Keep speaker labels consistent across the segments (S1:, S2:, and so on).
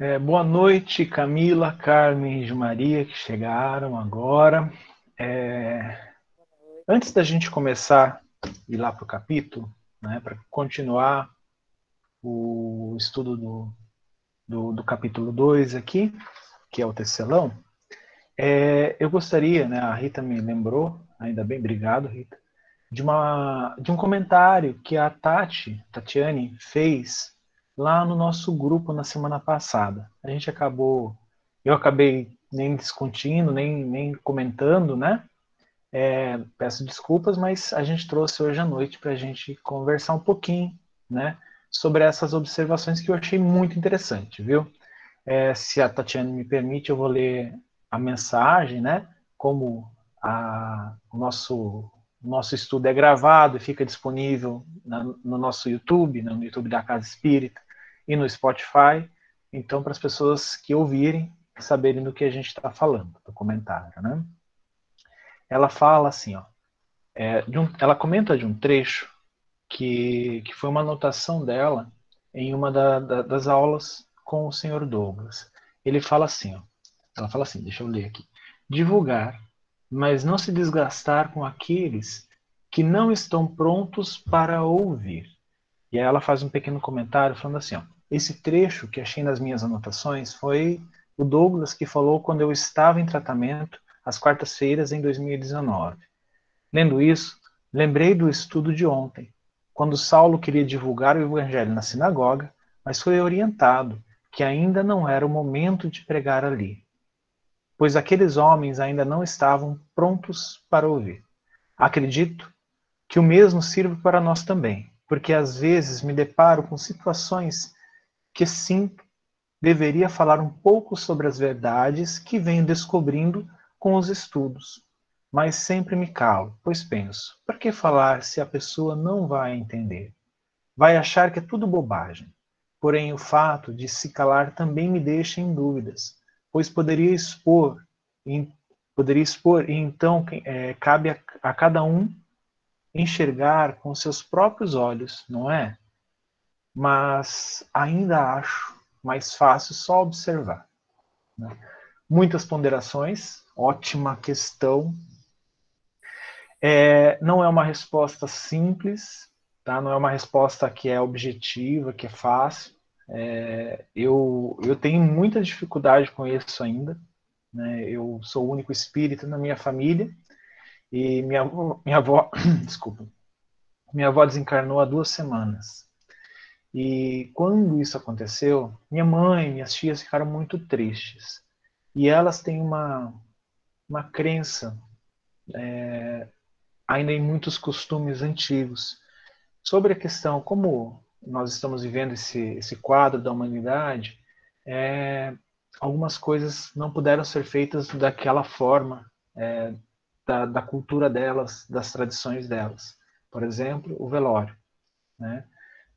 S1: É, boa noite, Camila, Carmen e Maria, que chegaram agora. É, antes da gente começar ir lá para o capítulo, né, para continuar o estudo do, do, do capítulo 2 aqui, que é o tecelão, é, eu gostaria, né, a Rita me lembrou, ainda bem, obrigado, Rita, de, uma, de um comentário que a Tati, Tatiane, fez lá no nosso grupo na semana passada. A gente acabou, eu acabei nem discutindo, nem, nem comentando, né? É, peço desculpas, mas a gente trouxe hoje à noite para a gente conversar um pouquinho, né? Sobre essas observações que eu achei muito interessante, viu? É, se a Tatiana me permite, eu vou ler a mensagem, né? Como a, o nosso, nosso estudo é gravado e fica disponível na, no nosso YouTube, no YouTube da Casa Espírita e no Spotify. Então, para as pessoas que ouvirem, saberem do que a gente está falando, do comentário, né? Ela fala assim, ó, é, um, ela comenta de um trecho que, que foi uma anotação dela em uma da, da, das aulas com o senhor Douglas. Ele fala assim, ó, ela fala assim, deixa eu ler aqui. Divulgar, mas não se desgastar com aqueles que não estão prontos para ouvir. E aí ela faz um pequeno comentário falando assim, ó, esse trecho que achei nas minhas anotações foi o Douglas que falou quando eu estava em tratamento às quartas-feiras em 2019. Lendo isso, lembrei do estudo de ontem, quando Saulo queria divulgar o evangelho na sinagoga, mas foi orientado que ainda não era o momento de pregar ali pois aqueles homens ainda não estavam prontos para ouvir. Acredito que o mesmo sirva para nós também, porque às vezes me deparo com situações que sim deveria falar um pouco sobre as verdades que venho descobrindo com os estudos, mas sempre me calo, pois penso: para que falar se a pessoa não vai entender? Vai achar que é tudo bobagem. Porém, o fato de se calar também me deixa em dúvidas pois poderia expor, poderia expor, e então é, cabe a, a cada um enxergar com seus próprios olhos, não é? Mas ainda acho mais fácil só observar. Né? Muitas ponderações, ótima questão. É, não é uma resposta simples, tá? não é uma resposta que é objetiva, que é fácil. É, eu, eu tenho muita dificuldade com isso ainda. Né? Eu sou o único espírito na minha família e minha, minha avó, desculpa, minha avó desencarnou há duas semanas. E quando isso aconteceu, minha mãe, minhas tias ficaram muito tristes. E elas têm uma, uma crença, é, ainda em muitos costumes antigos, sobre a questão como nós estamos vivendo esse, esse quadro da humanidade, é, algumas coisas não puderam ser feitas daquela forma, é, da, da, cultura delas, das tradições delas. Por exemplo, o velório. Né?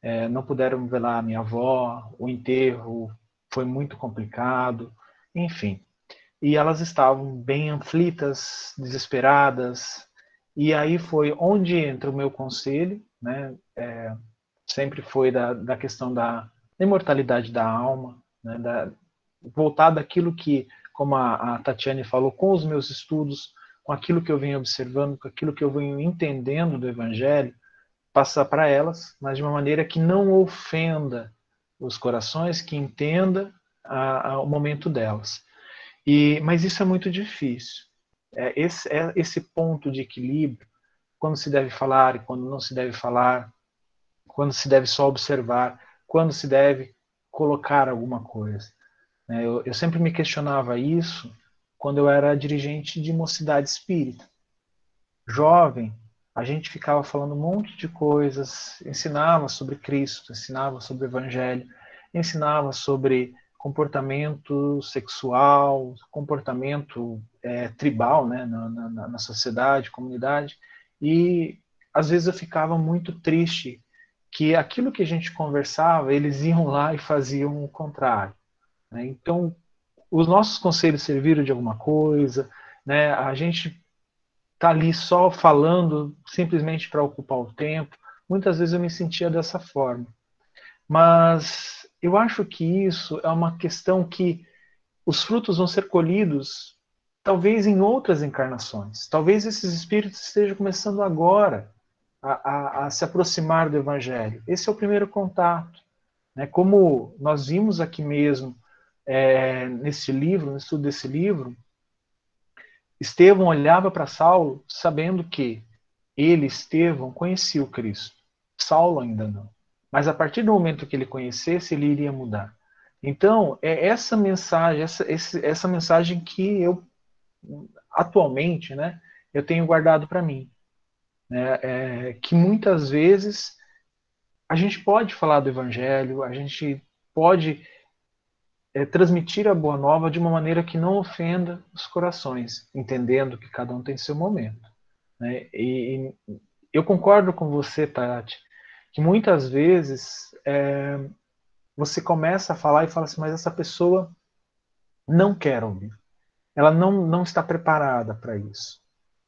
S1: É, não puderam velar a minha avó, o enterro foi muito complicado, enfim. E elas estavam bem aflitas, desesperadas, e aí foi onde entra o meu conselho, né? É, sempre foi da, da questão da imortalidade da alma, né, da, voltar daquilo que, como a, a Tatiane falou, com os meus estudos, com aquilo que eu venho observando, com aquilo que eu venho entendendo do Evangelho, passar para elas, mas de uma maneira que não ofenda os corações, que entenda a, a, o momento delas. E, mas isso é muito difícil. É esse, é esse ponto de equilíbrio, quando se deve falar e quando não se deve falar, quando se deve só observar, quando se deve colocar alguma coisa. Né? Eu, eu sempre me questionava isso quando eu era dirigente de mocidade espírita. Jovem, a gente ficava falando um monte de coisas, ensinava sobre Cristo, ensinava sobre o Evangelho, ensinava sobre comportamento sexual, comportamento é, tribal né, na, na, na sociedade, comunidade, e às vezes eu ficava muito triste que aquilo que a gente conversava, eles iam lá e faziam o contrário. Né? Então, os nossos conselhos serviram de alguma coisa, né? a gente está ali só falando simplesmente para ocupar o tempo. Muitas vezes eu me sentia dessa forma. Mas eu acho que isso é uma questão que os frutos vão ser colhidos talvez em outras encarnações. Talvez esses espíritos estejam começando agora a, a, a se aproximar do Evangelho. Esse é o primeiro contato. Né? Como nós vimos aqui mesmo, é, nesse livro, no estudo desse livro, Estevão olhava para Saulo sabendo que ele, Estevão, conhecia o Cristo. Saulo ainda não. Mas a partir do momento que ele conhecesse, ele iria mudar. Então, é essa mensagem, essa, essa mensagem que eu atualmente, né, eu tenho guardado para mim, né, é, que muitas vezes a gente pode falar do Evangelho, a gente pode é, transmitir a boa nova de uma maneira que não ofenda os corações, entendendo que cada um tem seu momento. Né? E, e eu concordo com você, Tati, que muitas vezes é, você começa a falar e fala assim, mas essa pessoa não quer ouvir ela não, não está preparada para isso.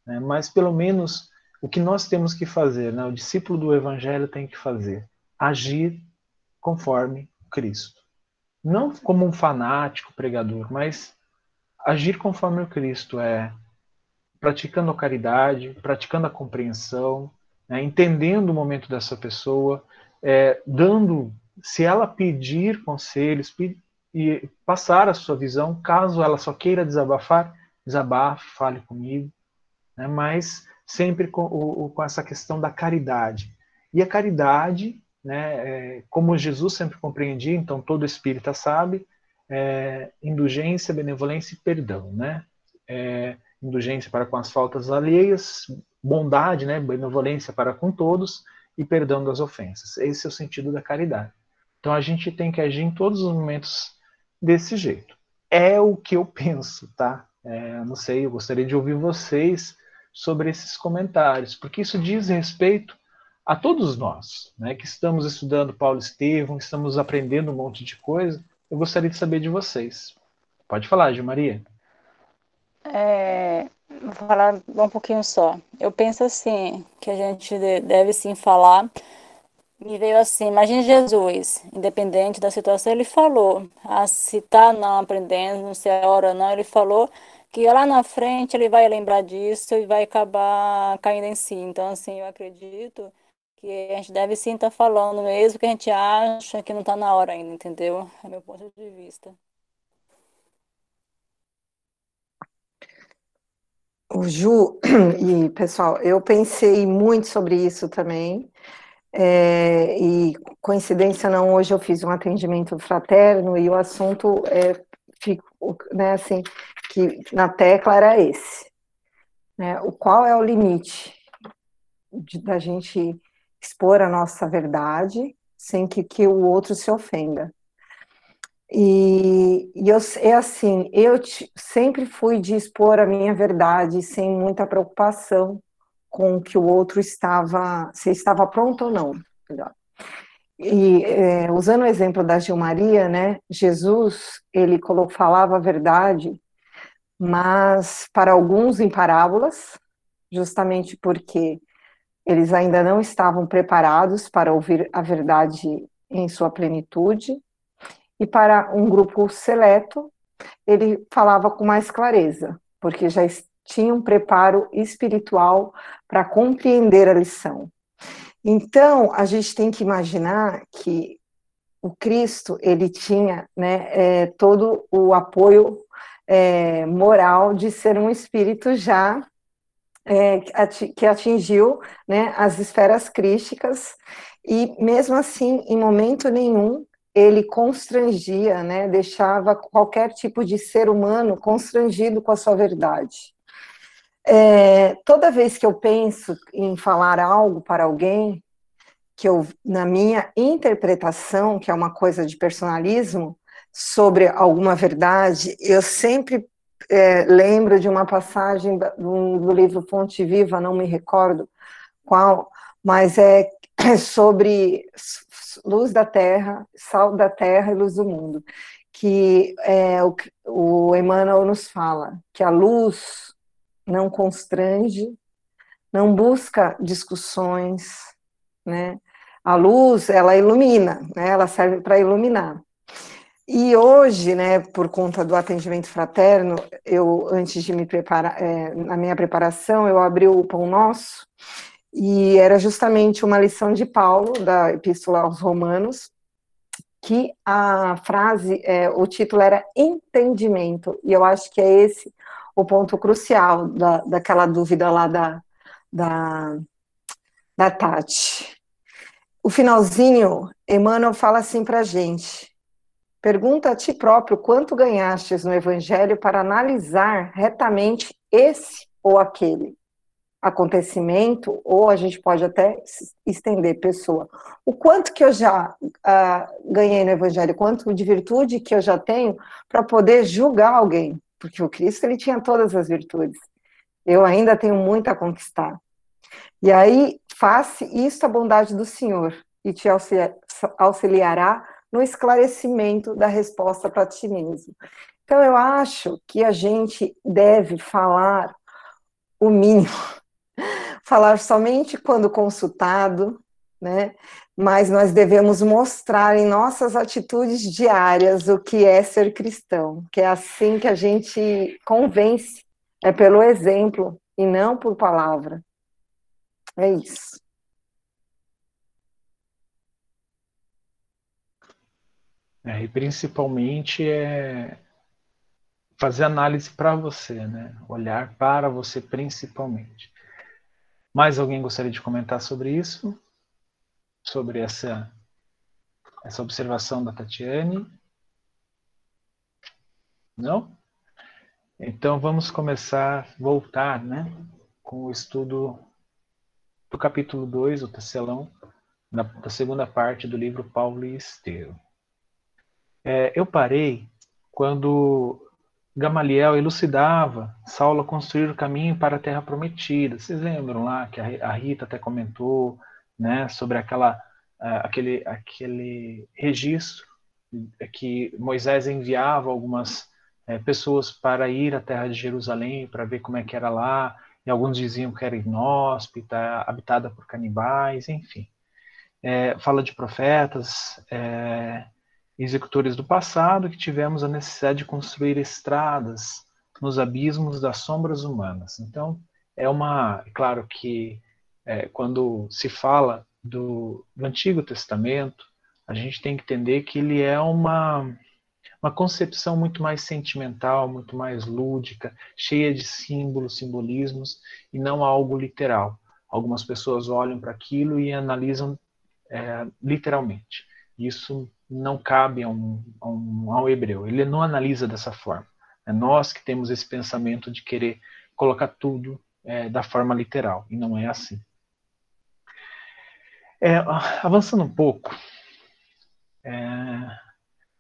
S1: Né? Mas pelo menos o que nós temos que fazer, né? o discípulo do Evangelho tem que fazer, agir conforme Cristo. Não como um fanático pregador, mas agir conforme o Cristo é praticando a caridade, praticando a compreensão, né? entendendo o momento dessa pessoa, é, dando, se ela pedir conselhos, e passar a sua visão, caso ela só queira desabafar, desabafe, fale comigo, né? mas sempre com, o, com, essa questão da caridade. E a caridade, né, é, como Jesus sempre compreendia, então todo espírita sabe, é, indulgência, benevolência e perdão. Né? É, indulgência para com as faltas alheias, bondade, né, benevolência para com todos e perdão das ofensas. Esse é o sentido da caridade. Então a gente tem que agir em todos os momentos desse jeito. É o que eu penso, tá? É, não sei, eu gostaria de ouvir vocês sobre esses comentários, porque isso diz respeito a todos nós, né, que estamos estudando Paulo Estevam, estamos aprendendo um monte de coisa. Eu gostaria de saber de vocês. Pode falar, Gil Maria.
S2: É, vou falar um pouquinho só. Eu penso assim, que a gente deve sim falar me veio assim, imagine Jesus, independente da situação, ele falou, ah, se tá não aprendendo, não sei a hora não, ele falou que lá na frente ele vai lembrar disso e vai acabar caindo em si. Então, assim, eu acredito que a gente deve sim estar tá falando, mesmo que a gente acha que não está na hora ainda, entendeu? É meu ponto de vista.
S3: O Ju, e pessoal, eu pensei muito sobre isso também. É, e coincidência não, hoje eu fiz um atendimento fraterno e o assunto é, fico, né, assim, que na tecla era esse. Né, o qual é o limite de, da gente expor a nossa verdade sem que, que o outro se ofenda. E, e eu, é assim, eu te, sempre fui de expor a minha verdade sem muita preocupação com que o outro estava, se estava pronto ou não. E é, usando o exemplo da Gilmaria, né, Jesus ele colocou, falava a verdade, mas para alguns em parábolas, justamente porque eles ainda não estavam preparados para ouvir a verdade em sua plenitude, e para um grupo seleto, ele falava com mais clareza, porque já tinha um preparo espiritual para compreender a lição. Então, a gente tem que imaginar que o Cristo, ele tinha né, é, todo o apoio é, moral de ser um espírito já é, que atingiu né, as esferas crísticas, e mesmo assim, em momento nenhum, ele constrangia, né, deixava qualquer tipo de ser humano constrangido com a sua verdade. É, toda vez que eu penso em falar algo para alguém, que eu, na minha interpretação, que é uma coisa de personalismo, sobre alguma verdade, eu sempre é, lembro de uma passagem do, livro Fonte Viva, não me recordo qual, mas é sobre luz da terra, sal da terra e luz do mundo, que é, o, o Emmanuel nos fala que a luz não constrange, não busca discussões, né? A luz, ela ilumina, né? Ela serve para iluminar. E hoje, né, por conta do atendimento fraterno, eu, antes de me preparar, é, na minha preparação, eu abri o Pão Nosso, e era justamente uma lição de Paulo, da Epístola aos Romanos, que a frase, é, o título era entendimento, e eu acho que é esse o ponto crucial da, daquela dúvida lá da, da, da Tati. O finalzinho, Emmanuel fala assim para gente, Pergunta a ti próprio quanto ganhastes no Evangelho para analisar retamente esse ou aquele acontecimento, ou a gente pode até estender pessoa. O quanto que eu já uh, ganhei no Evangelho, quanto de virtude que eu já tenho para poder julgar alguém, porque o Cristo ele tinha todas as virtudes. Eu ainda tenho muito a conquistar. E aí, faça isso a bondade do Senhor e te auxiliará no esclarecimento da resposta para ti mesmo. Então, eu acho que a gente deve falar o mínimo, falar somente quando consultado, né? Mas nós devemos mostrar em nossas atitudes diárias o que é ser cristão, que é assim que a gente convence, é pelo exemplo e não por palavra. É isso.
S1: É, e principalmente é fazer análise para você, né? Olhar para você principalmente. Mais alguém gostaria de comentar sobre isso? Sobre essa essa observação da Tatiane? Não? Então vamos começar, voltar, né, com o estudo do capítulo 2, o tecelão, da, da segunda parte do livro Paulo e Esteu. É, eu parei quando Gamaliel elucidava Saulo a construir o caminho para a Terra Prometida. Vocês lembram lá que a Rita até comentou né, sobre aquela, aquele, aquele registro que Moisés enviava algumas é, pessoas para ir à Terra de Jerusalém para ver como é que era lá, e alguns diziam que era inóspita, habitada por canibais, enfim. É, fala de profetas, é, executores do passado que tivemos a necessidade de construir estradas nos abismos das sombras humanas. Então, é uma, é claro que é, quando se fala do, do Antigo Testamento, a gente tem que entender que ele é uma uma concepção muito mais sentimental, muito mais lúdica, cheia de símbolos, simbolismos e não algo literal. Algumas pessoas olham para aquilo e analisam é, literalmente. Isso não cabe a um, a um, ao hebreu. Ele não analisa dessa forma. É nós que temos esse pensamento de querer colocar tudo é, da forma literal, e não é assim. É, avançando um pouco, é,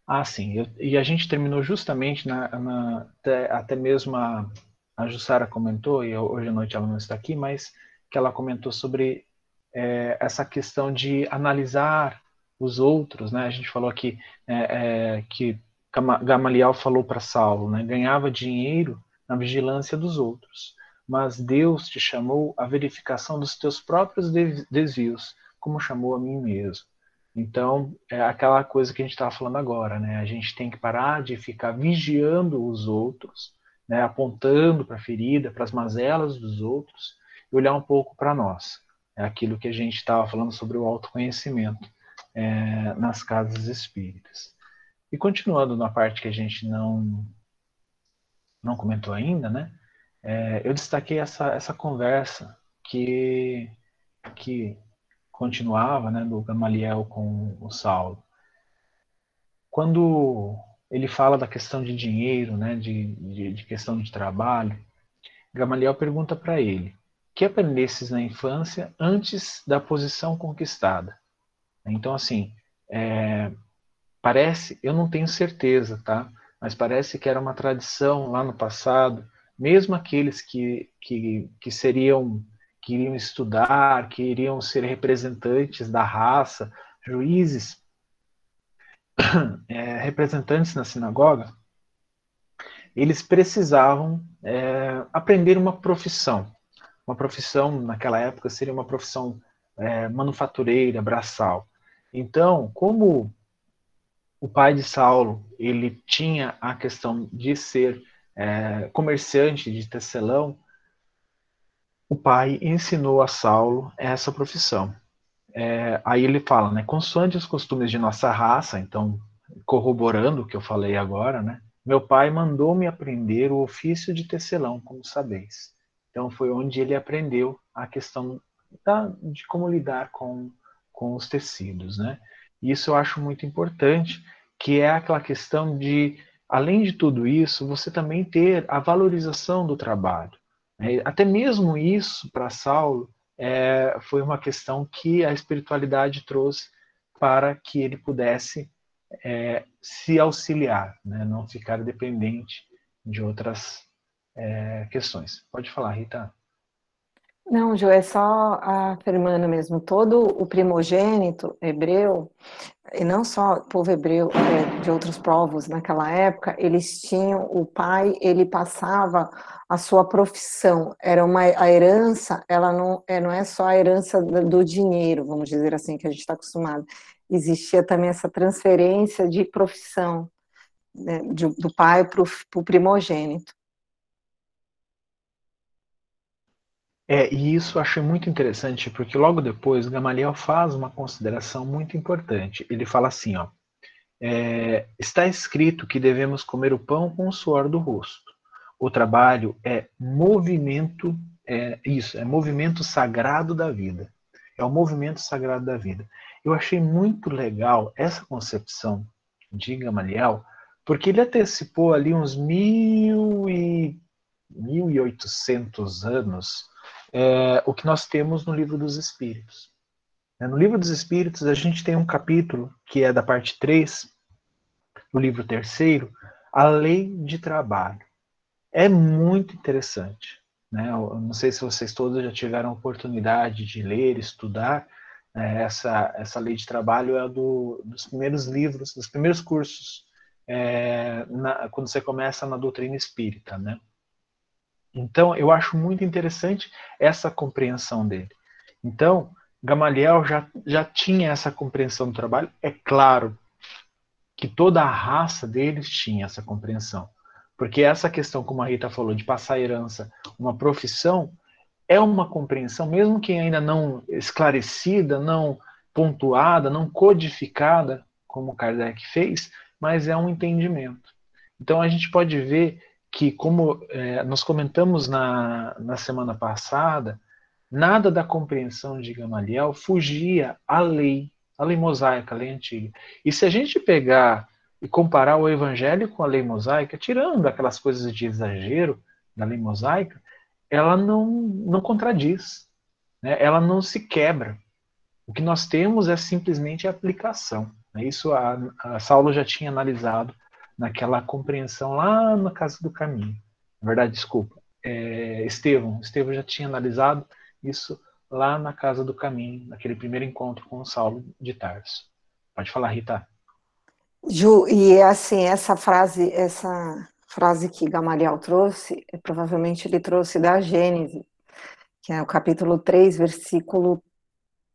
S1: ah, sim, eu, e a gente terminou justamente na, na até, até, mesmo a, a Jussara comentou, e hoje à noite ela não está aqui, mas que ela comentou sobre é, essa questão de analisar os outros, né? A gente falou aqui é, é, que Gamaliel falou para Saulo, né? Ganhava dinheiro na vigilância dos outros, mas Deus te chamou à verificação dos teus próprios desvios, como chamou a mim mesmo. Então, é aquela coisa que a gente estava falando agora, né? A gente tem que parar de ficar vigiando os outros, né? apontando para a ferida, para as mazelas dos outros, e olhar um pouco para nós. É aquilo que a gente estava falando sobre o autoconhecimento é, nas casas espíritas. E continuando na parte que a gente não, não comentou ainda, né? É, eu destaquei essa, essa conversa que, que continuava, né, do Gamaliel com o Saulo. Quando ele fala da questão de dinheiro, né, de, de, de questão de trabalho, Gamaliel pergunta para ele: que aprendesses na infância antes da posição conquistada? Então, assim, é, parece, eu não tenho certeza, tá? Mas parece que era uma tradição lá no passado, mesmo aqueles que, que, que seriam, que iriam estudar, que iriam ser representantes da raça, juízes, é, representantes na sinagoga, eles precisavam é, aprender uma profissão. Uma profissão, naquela época, seria uma profissão é, manufatureira, braçal. Então, como o pai de Saulo ele tinha a questão de ser é, comerciante de tecelão, o pai ensinou a Saulo essa profissão. É, aí ele fala, né, consoante os costumes de nossa raça, então corroborando o que eu falei agora, né, meu pai mandou-me aprender o ofício de tecelão, como sabeis. Então foi onde ele aprendeu a questão da, de como lidar com, com os tecidos, né? Isso eu acho muito importante, que é aquela questão de, além de tudo isso, você também ter a valorização do trabalho. Né? Até mesmo isso, para Saulo, é, foi uma questão que a espiritualidade trouxe para que ele pudesse é, se auxiliar, né? não ficar dependente de outras é, questões. Pode falar, Rita.
S3: Não, Ju, é só afirmando mesmo, todo o primogênito hebreu, e não só o povo hebreu, é, de outros povos naquela época, eles tinham, o pai, ele passava a sua profissão, era uma, a herança, ela não é, não é só a herança do dinheiro, vamos dizer assim, que a gente está acostumado, existia também essa transferência de profissão, né, de, do pai para o primogênito.
S1: É, e isso eu achei muito interessante, porque logo depois Gamaliel faz uma consideração muito importante. Ele fala assim, ó, é, está escrito que devemos comer o pão com o suor do rosto. O trabalho é movimento, é isso, é movimento sagrado da vida. É o movimento sagrado da vida. Eu achei muito legal essa concepção de Gamaliel, porque ele antecipou ali uns mil e, mil e oitocentos anos é, o que nós temos no livro dos Espíritos. É, no livro dos Espíritos, a gente tem um capítulo, que é da parte 3, no livro terceiro, a lei de trabalho. É muito interessante. Né? Eu não sei se vocês todos já tiveram oportunidade de ler, estudar. Né? Essa, essa lei de trabalho é do, dos primeiros livros, dos primeiros cursos, é, na, quando você começa na doutrina espírita. Né? Então, eu acho muito interessante essa compreensão dele. Então, Gamaliel já, já tinha essa compreensão do trabalho. É claro que toda a raça deles tinha essa compreensão. Porque essa questão, como a Rita falou, de passar herança, uma profissão, é uma compreensão, mesmo que ainda não esclarecida, não pontuada, não codificada, como Kardec fez, mas é um entendimento. Então a gente pode ver que, como é, nós comentamos na, na semana passada, nada da compreensão de Gamaliel fugia à lei, à lei mosaica, à lei antiga. E se a gente pegar e comparar o evangelho com a lei mosaica, tirando aquelas coisas de exagero da lei mosaica, ela não, não contradiz, né? ela não se quebra. O que nós temos é simplesmente a aplicação. Né? Isso a, a Saulo já tinha analisado naquela compreensão lá na Casa do Caminho. Na verdade, desculpa, é, Estevão. Estevão já tinha analisado isso lá na Casa do Caminho, naquele primeiro encontro com Saulo de Tarso. Pode falar, Rita.
S3: Ju, e assim, essa frase, essa frase que Gamaliel trouxe, provavelmente ele trouxe da Gênesis, que é o capítulo 3, versículo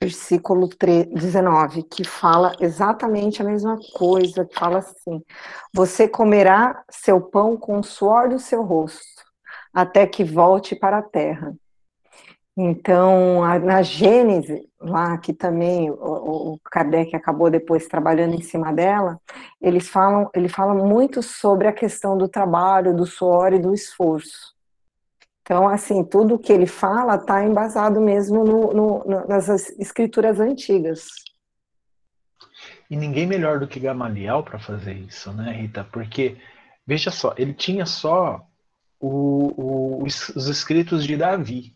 S3: versículo 19, que fala exatamente a mesma coisa, que fala assim: Você comerá seu pão com o suor do seu rosto, até que volte para a terra. Então, na Gênese, lá que também o, o Kardec acabou depois trabalhando em cima dela, eles falam, ele fala muito sobre a questão do trabalho, do suor e do esforço. Então, assim, tudo que ele fala está embasado mesmo no, no, nas escrituras antigas.
S1: E ninguém melhor do que Gamaliel para fazer isso, né, Rita? Porque, veja só, ele tinha só o, o, os, os escritos de Davi.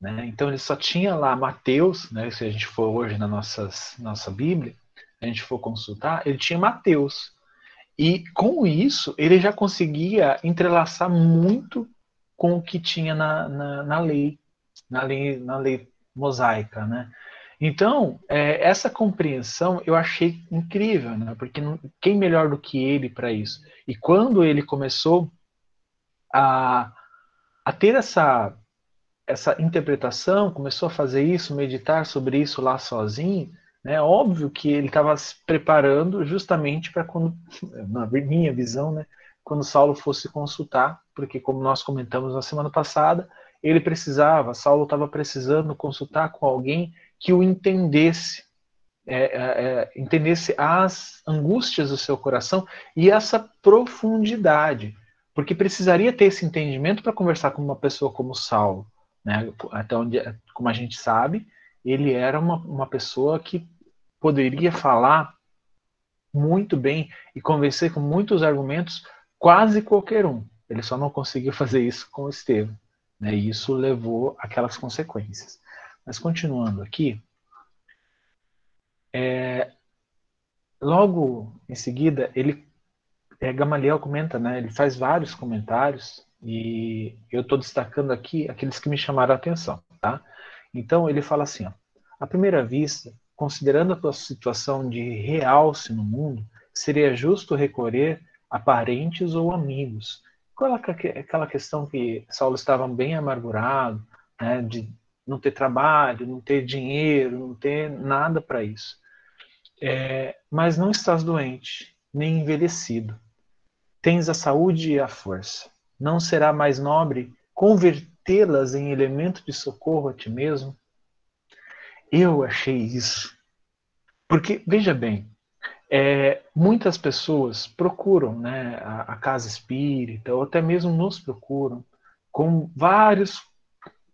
S1: Né? Então, ele só tinha lá Mateus, né? se a gente for hoje na nossas, nossa Bíblia, a gente for consultar, ele tinha Mateus. E com isso, ele já conseguia entrelaçar muito com o que tinha na, na, na lei, na lei, na lei mosaica, né? Então, é, essa compreensão eu achei incrível, né? Porque não, quem melhor do que ele para isso? E quando ele começou a, a ter essa, essa interpretação, começou a fazer isso, meditar sobre isso lá sozinho, né? Óbvio que ele estava se preparando justamente para quando, na minha visão, né, quando Saulo fosse consultar, porque como nós comentamos na semana passada, ele precisava, Saulo estava precisando consultar com alguém que o entendesse, é, é, é, entendesse as angústias do seu coração e essa profundidade, porque precisaria ter esse entendimento para conversar com uma pessoa como Saulo, né? Até onde, como a gente sabe, ele era uma, uma pessoa que poderia falar muito bem e convencer com muitos argumentos quase qualquer um. Ele só não conseguiu fazer isso com Estevão. Né? E isso levou aquelas consequências. Mas continuando aqui, é, logo em seguida, ele é, Gamaliel comenta, né, ele faz vários comentários e eu estou destacando aqui aqueles que me chamaram a atenção. Tá? Então ele fala assim: ó, à primeira vista, considerando a tua situação de realce no mundo, seria justo recorrer a parentes ou amigos. Aquela questão que Saulo estava bem amargurado, né, de não ter trabalho, não ter dinheiro, não ter nada para isso. É, mas não estás doente, nem envelhecido. Tens a saúde e a força. Não será mais nobre convertê-las em elemento de socorro a ti mesmo? Eu achei isso. Porque, veja bem, é, muitas pessoas procuram né, a, a, casa espírita, ou até mesmo nos procuram, com vários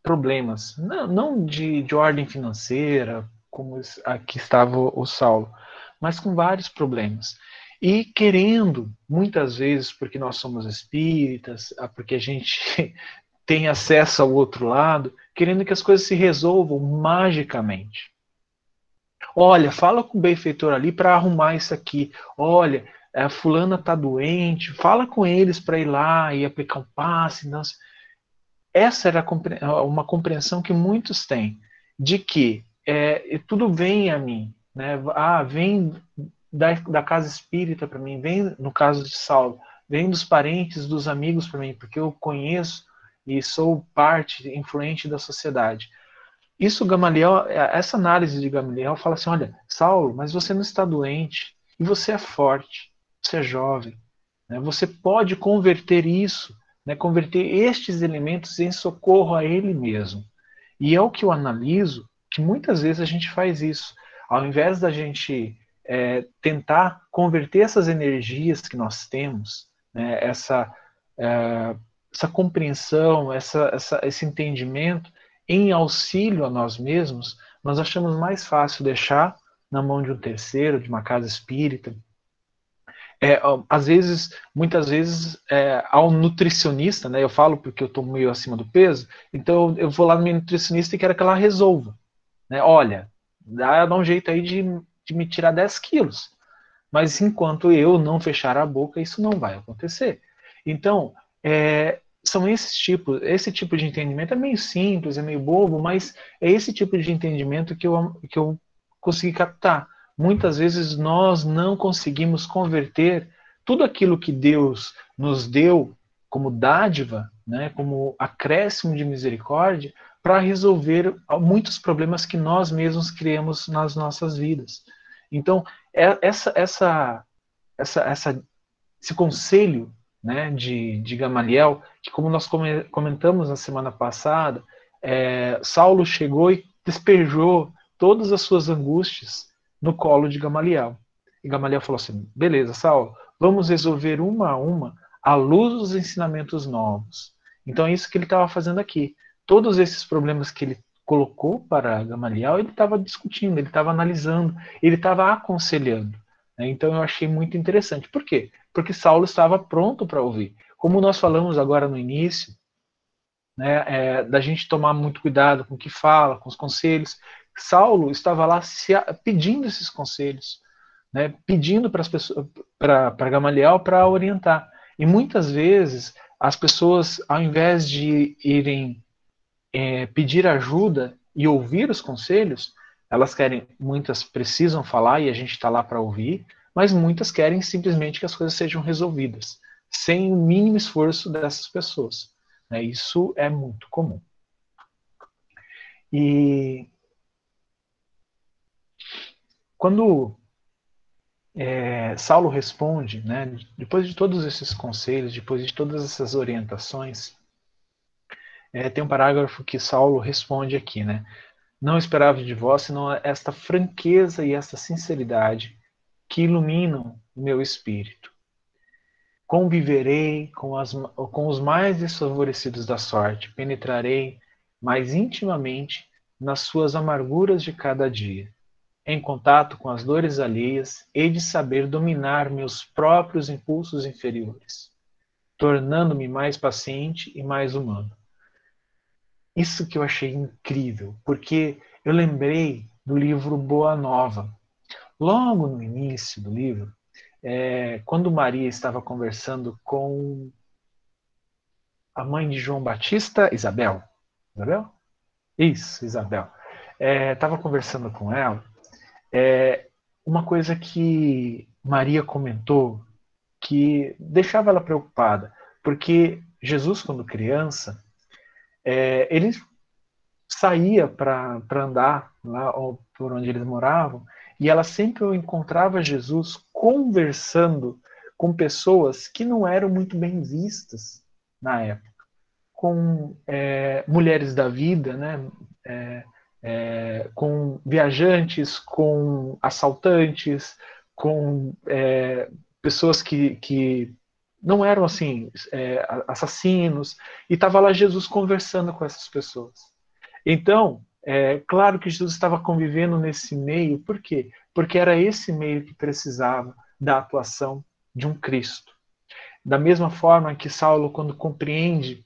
S1: problemas, não, não de, de ordem financeira, como aqui estava o Saulo, mas com vários problemas. E querendo, muitas vezes, porque nós somos espíritas, porque a gente tem acesso ao outro lado, querendo que as coisas se resolvam magicamente. Olha, fala com o benfeitor ali para arrumar isso aqui. Olha, a fulana tá doente, fala com eles para ir lá e aplicar um passe. Essa era uma compreensão que muitos têm, de que é, tudo vem a mim. Né? Ah, vem da, da casa espírita para mim, vem, no caso de Saulo, vem dos parentes, dos amigos para mim, porque eu conheço e sou parte influente da sociedade. Isso Gamaliel, é, essa análise de Gamaliel fala assim, olha, Saulo, mas você não está doente e você é forte, você é jovem, né? você pode converter isso, né? converter estes elementos em socorro a ele mesmo. E é o que eu analiso, que muitas vezes a gente faz isso. Ao invés da gente é, tentar converter essas energias que nós temos, né? essa, é, essa compreensão, essa, essa, esse entendimento, em auxílio a nós mesmos, nós achamos mais fácil deixar na mão de um terceiro, de uma casa espírita. É, às vezes, muitas vezes, é, ao nutricionista, né, eu falo porque eu estou meio acima do peso, então eu vou lá no meu nutricionista e quero que ela resolva. Né? Olha, dá, dá um jeito aí de, de me tirar 10 quilos. Mas enquanto eu não fechar a boca, isso não vai acontecer. Então, é, são esses tipos, esse tipo de entendimento é meio simples, é meio bobo, mas é esse tipo de entendimento que eu, que eu consegui captar. Muitas vezes nós não conseguimos converter tudo aquilo que Deus nos deu como dádiva, né, como acréscimo de misericórdia, para resolver muitos problemas que nós mesmos criamos nas nossas vidas. Então, é, essa, essa, essa, essa, esse conselho né, de, de Gamaliel, que como nós comentamos na semana passada, é, Saulo chegou e despejou todas as suas angústias no colo de Gamaliel. E Gamaliel falou assim: beleza, Saulo, vamos resolver uma a uma à luz dos ensinamentos novos. Então é isso que ele estava fazendo aqui. Todos esses problemas que ele colocou para Gamaliel, ele estava discutindo, ele estava analisando, ele estava aconselhando. Né? Então eu achei muito interessante. Por quê? Porque Saulo estava pronto para ouvir. Como nós falamos agora no início, né, é, da gente tomar muito cuidado com o que fala, com os conselhos. Saulo estava lá se, pedindo esses conselhos, né, pedindo para as pessoas, para Gamaliel para orientar. E muitas vezes as pessoas, ao invés de irem é, pedir ajuda e ouvir os conselhos, elas querem, muitas precisam falar e a gente está lá para ouvir, mas muitas querem simplesmente que as coisas sejam resolvidas, sem o mínimo esforço dessas pessoas. Né? Isso é muito comum. E quando é, Saulo responde, né, depois de todos esses conselhos, depois de todas essas orientações, é, tem um parágrafo que Saulo responde aqui, né? Não esperava de vós senão esta franqueza e esta sinceridade que iluminam meu espírito. Conviverei com, as, com os mais desfavorecidos da sorte, penetrarei mais intimamente nas suas amarguras de cada dia. Em contato com as dores alheias, hei de saber dominar meus próprios impulsos inferiores, tornando-me mais paciente e mais humano. Isso que eu achei incrível, porque eu lembrei do livro Boa Nova. Logo no início do livro, é, quando Maria estava conversando com a mãe de João Batista, Isabel. Isabel? Isso, Isabel. Estava é, conversando com ela. É, uma coisa que Maria comentou que deixava ela preocupada, porque Jesus, quando criança, é, ele saía para andar lá por onde eles moravam e ela sempre encontrava Jesus conversando com pessoas que não eram muito bem vistas na época, com é, mulheres da vida, né? É, é, com viajantes, com assaltantes, com é, pessoas que, que não eram assim é, assassinos e estava lá Jesus conversando com essas pessoas. Então, é claro que Jesus estava convivendo nesse meio, por quê? Porque era esse meio que precisava da atuação de um Cristo. Da mesma forma que Saulo, quando compreende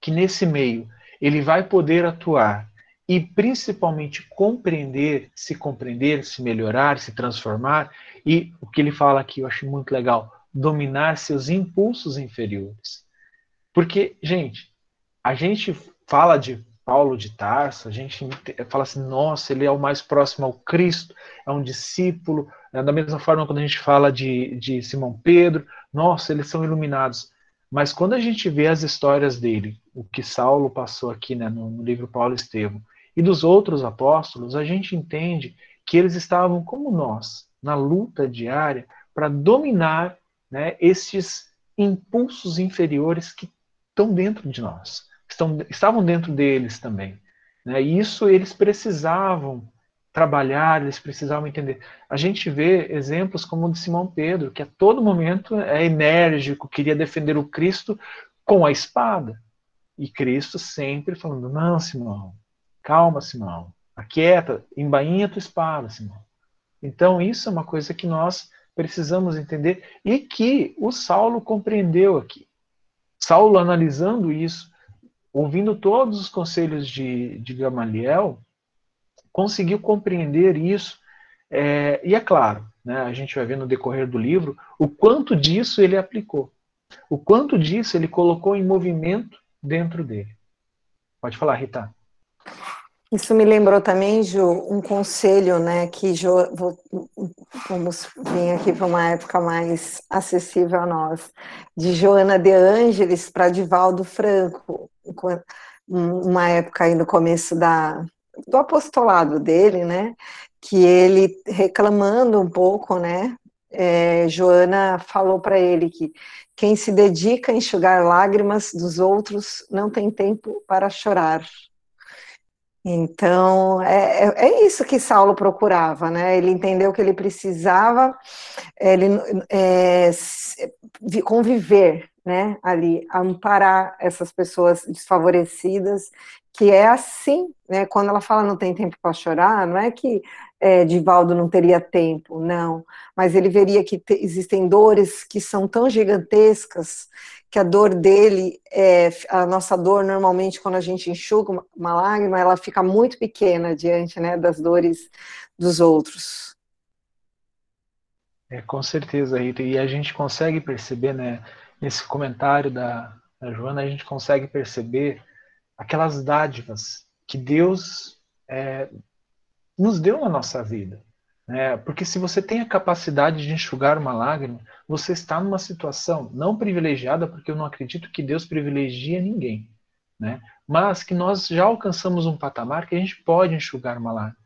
S1: que nesse meio ele vai poder atuar e principalmente compreender, se compreender, se melhorar, se transformar, e o que ele fala aqui eu acho muito legal, dominar seus impulsos inferiores. Porque, gente, a gente fala de Paulo de Tarso, a gente fala assim, nossa, ele é o mais próximo ao Cristo, é um discípulo. É da mesma forma, quando a gente fala de, de Simão Pedro, nossa, eles são iluminados. Mas quando a gente vê as histórias dele, o que Saulo passou aqui né, no, no livro Paulo Estevão, e dos outros apóstolos, a gente entende que eles estavam como nós, na luta diária para dominar né, esses impulsos inferiores que estão dentro de nós, estão, estavam dentro deles também. Né, e isso eles precisavam trabalhar, eles precisavam entender. A gente vê exemplos como o de Simão Pedro, que a todo momento é enérgico, queria defender o Cristo com a espada. E Cristo sempre falando: Não, Simão, calma, Simão, aquieta, embainha tua espada, Simão. Então, isso é uma coisa que nós precisamos entender e que o Saulo compreendeu aqui. Saulo, analisando isso, ouvindo todos os conselhos de, de Gamaliel, conseguiu compreender isso. É, e é claro, né, a gente vai ver no decorrer do livro o quanto disso ele aplicou, o quanto disso ele colocou em movimento dentro dele. Pode falar, Rita.
S3: Isso me lembrou também, Ju, um conselho, né, que jo, vamos vir aqui para uma época mais acessível a nós, de Joana de Ângeles para Divaldo Franco, uma época aí no começo da, do apostolado dele, né, que ele reclamando um pouco, né, é, Joana falou para ele que quem se dedica a enxugar lágrimas dos outros não tem tempo para chorar. Então, é, é, é isso que Saulo procurava, né? Ele entendeu que ele precisava ele, é, conviver, né? Ali, amparar essas pessoas desfavorecidas, que é assim, né? Quando ela fala não tem tempo para chorar, não é que é, Divaldo não teria tempo, não. Mas ele veria que te, existem dores que são tão gigantescas que a dor dele, é, a nossa dor normalmente quando a gente enxuga uma lágrima, ela fica muito pequena diante né, das dores dos outros.
S1: É, com certeza, Rita. E a gente consegue perceber, né, nesse comentário da, da Joana, a gente consegue perceber aquelas dádivas que Deus é, nos deu na nossa vida. Né? Porque se você tem a capacidade de enxugar uma lágrima, você está numa situação não privilegiada, porque eu não acredito que Deus privilegia ninguém. Né? mas que nós já alcançamos um patamar que a gente pode enxugar uma lágrima.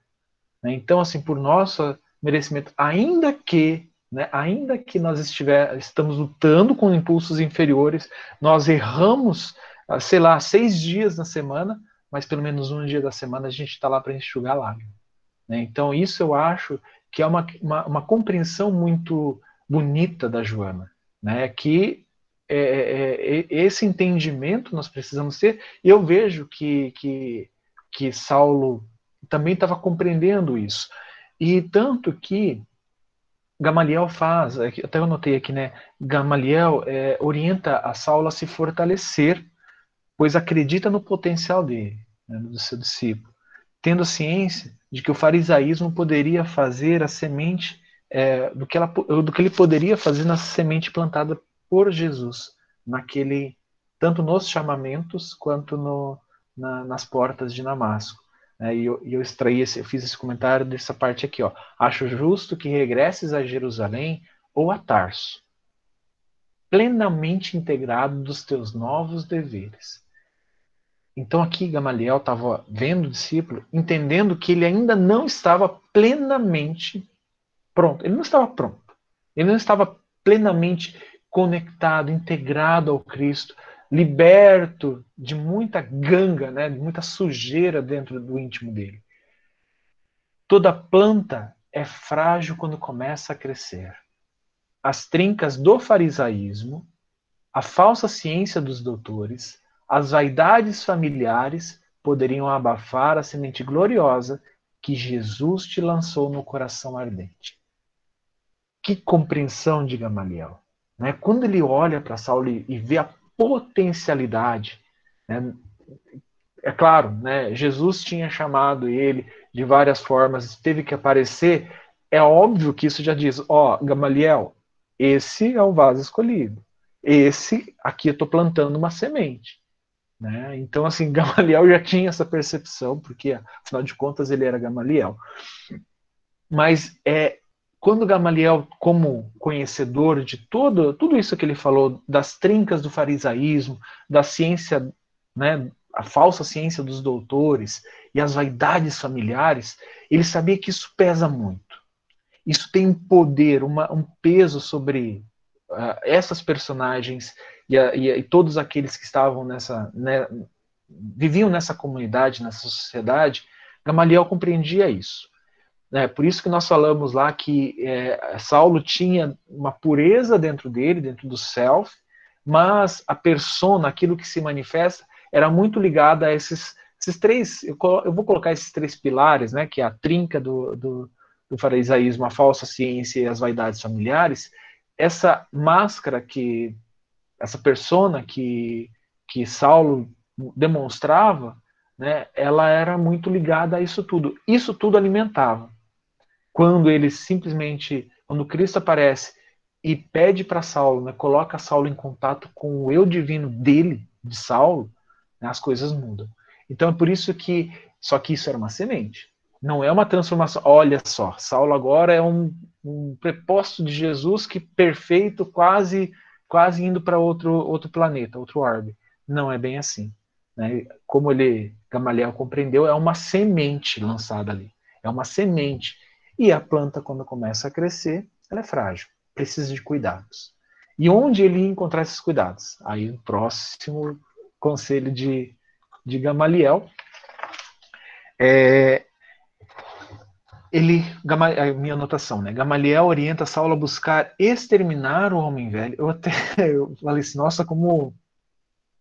S1: Né? Então, assim, por nosso merecimento, ainda que, né, ainda que nós estiver, estamos lutando com impulsos inferiores, nós erramos, sei lá, seis dias na semana, mas pelo menos um dia da semana a gente está lá para enxugar lágrima. Né? Então, isso eu acho que é uma, uma, uma compreensão muito bonita da Joana, né? que é, é, é, esse entendimento nós precisamos ter, e eu vejo que, que, que Saulo também estava compreendendo isso. E tanto que Gamaliel faz, é até eu notei aqui, né? Gamaliel é, orienta a Saulo a se fortalecer, pois acredita no potencial dele, né, do seu discípulo, tendo ciência de que o farisaísmo poderia fazer a semente é, do, que ela, do que ele poderia fazer na semente plantada por Jesus, naquele tanto nos chamamentos quanto no, na, nas portas de Damasco. É, e eu, eu extraí esse, eu fiz esse comentário dessa parte aqui, ó. Acho justo que regresses a Jerusalém ou a Tarso, plenamente integrado dos teus novos deveres. Então aqui Gamaliel estava vendo o discípulo, entendendo que ele ainda não estava plenamente pronto. Ele não estava pronto. Ele não estava plenamente conectado, integrado ao Cristo, liberto de muita ganga, né, de muita sujeira dentro do íntimo dele. Toda planta é frágil quando começa a crescer. As trincas do farisaísmo, a falsa ciência dos doutores, as vaidades familiares poderiam abafar a semente gloriosa que Jesus te lançou no coração ardente. Que compreensão de Gamaliel! Né? Quando ele olha para Saulo e vê a potencialidade, né? é claro, né? Jesus tinha chamado ele de várias formas, teve que aparecer. É óbvio que isso já diz: ó, oh, Gamaliel, esse é o vaso escolhido. Esse aqui eu estou plantando uma semente. Né? Então, assim, Gamaliel já tinha essa percepção, porque afinal de contas ele era Gamaliel. Mas é, quando Gamaliel, como conhecedor de tudo, tudo isso que ele falou, das trincas do farisaísmo, da ciência, né, a falsa ciência dos doutores e as vaidades familiares, ele sabia que isso pesa muito. Isso tem um poder, uma, um peso sobre uh, essas personagens e, a, e, a, e, todos aqueles que estavam nessa, né, viviam nessa comunidade, nessa sociedade. Gamaliel compreendia isso. É, por isso que nós falamos lá que é, Saulo tinha uma pureza dentro dele, dentro do self, mas a persona, aquilo que se manifesta, era muito ligada a esses, esses três, eu, eu, vou colocar esses três pilares, né, que é a trinca do, do, do farisaísmo, a falsa ciência e as vaidades familiares, essa máscara que, essa persona que, que Saulo demonstrava, né, ela era muito ligada a isso tudo. Isso tudo alimentava quando ele simplesmente, quando Cristo aparece e pede para Saulo, né, coloca Saulo em contato com o eu divino dele, de Saulo, né, as coisas mudam. Então é por isso que, só que isso era uma semente, não é uma transformação. Olha só, Saulo agora é um, um preposto de Jesus que perfeito, quase quase indo para outro outro planeta, outro orbe. Não é bem assim. Né? Como ele Gamaliel compreendeu, é uma semente lançada ali. É uma semente e a planta, quando começa a crescer, ela é frágil, precisa de cuidados. E onde ele encontrar esses cuidados? Aí, o próximo conselho de, de Gamaliel. É, ele, a minha anotação, né? Gamaliel orienta Saulo a buscar exterminar o homem velho. Eu até eu falei assim, nossa, como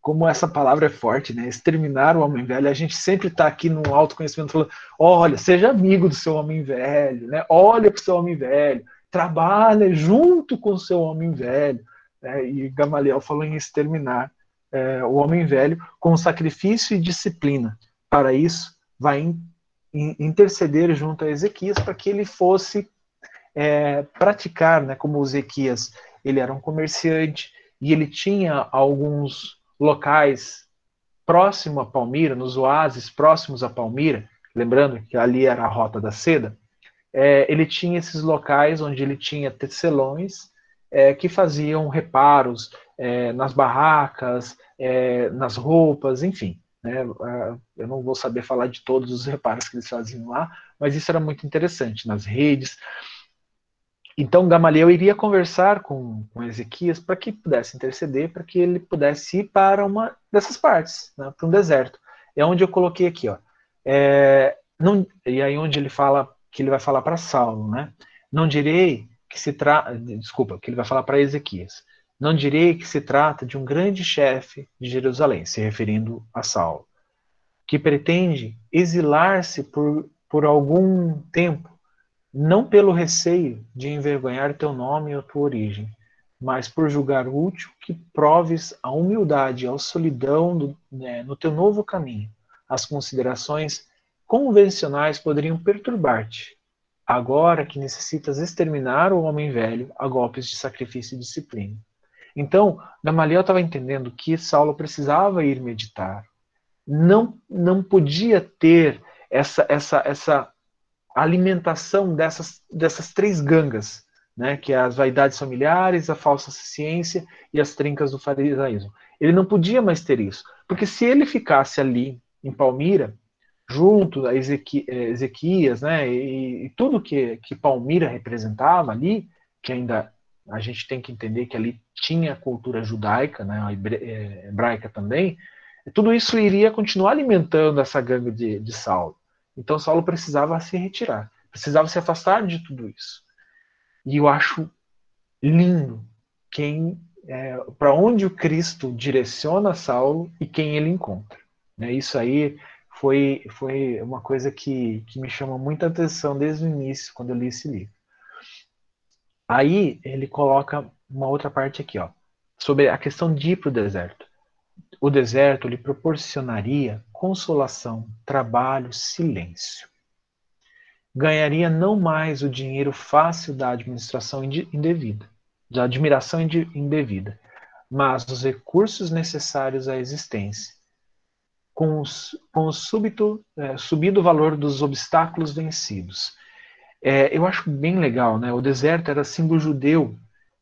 S1: como essa palavra é forte, né? Exterminar o homem velho. A gente sempre está aqui no autoconhecimento falando: olha, seja amigo do seu homem velho, né? Olha para o seu homem velho, trabalha junto com o seu homem velho. Né? E Gamaliel falou em exterminar é, o homem velho com sacrifício e disciplina. Para isso, vai interceder junto a Ezequias para que ele fosse é, praticar, né? Como Ezequias, ele era um comerciante e ele tinha alguns locais próximo a Palmira, nos oásis próximos a Palmira, lembrando que ali era a Rota da Seda, é, ele tinha esses locais onde ele tinha tecelões é, que faziam reparos é, nas barracas, é, nas roupas, enfim. Né? Eu não vou saber falar de todos os reparos que eles faziam lá, mas isso era muito interessante nas redes. Então Gamaliel iria conversar com, com Ezequias para que pudesse interceder, para que ele pudesse ir para uma dessas partes, né, para um deserto. É onde eu coloquei aqui, ó. É, não, e aí onde ele fala que ele vai falar para Saulo, né? Não direi que se trata, desculpa, que ele vai falar para Ezequias. Não direi que se trata de um grande chefe de Jerusalém, se referindo a Saulo, que pretende exilar-se por, por algum tempo, não pelo receio de envergonhar teu nome ou tua origem, mas por julgar útil que proves a humildade a solidão do, né, no teu novo caminho. As considerações convencionais poderiam perturbar-te, agora que necessitas exterminar o homem velho a golpes de sacrifício e disciplina. Então, Gamaliel estava entendendo que Saulo precisava ir meditar. Não, não podia ter essa, essa, essa alimentação dessas, dessas três gangas, né, que é as vaidades familiares, a falsa ciência e as trincas do farisaísmo. Ele não podia mais ter isso, porque se ele ficasse ali em Palmira, junto a Ezequias, né, e, e tudo que, que Palmira representava ali, que ainda a gente tem que entender que ali tinha a cultura judaica, né, é, hebraica também, tudo isso iria continuar alimentando essa gangue de, de Saulo. Então Saulo precisava se retirar, precisava se afastar de tudo isso. E eu acho lindo quem é, para onde o Cristo direciona Saulo e quem ele encontra. Né? Isso aí foi, foi uma coisa que, que me chama muita atenção desde o início, quando eu li esse livro. Aí ele coloca uma outra parte aqui, ó, sobre a questão de ir para o deserto. O deserto lhe proporcionaria consolação, trabalho, silêncio. Ganharia não mais o dinheiro fácil da administração indevida, da admiração indevida, mas os recursos necessários à existência, com, os, com o súbito, é, subido valor dos obstáculos vencidos é, eu acho bem legal, né? O deserto era símbolo judeu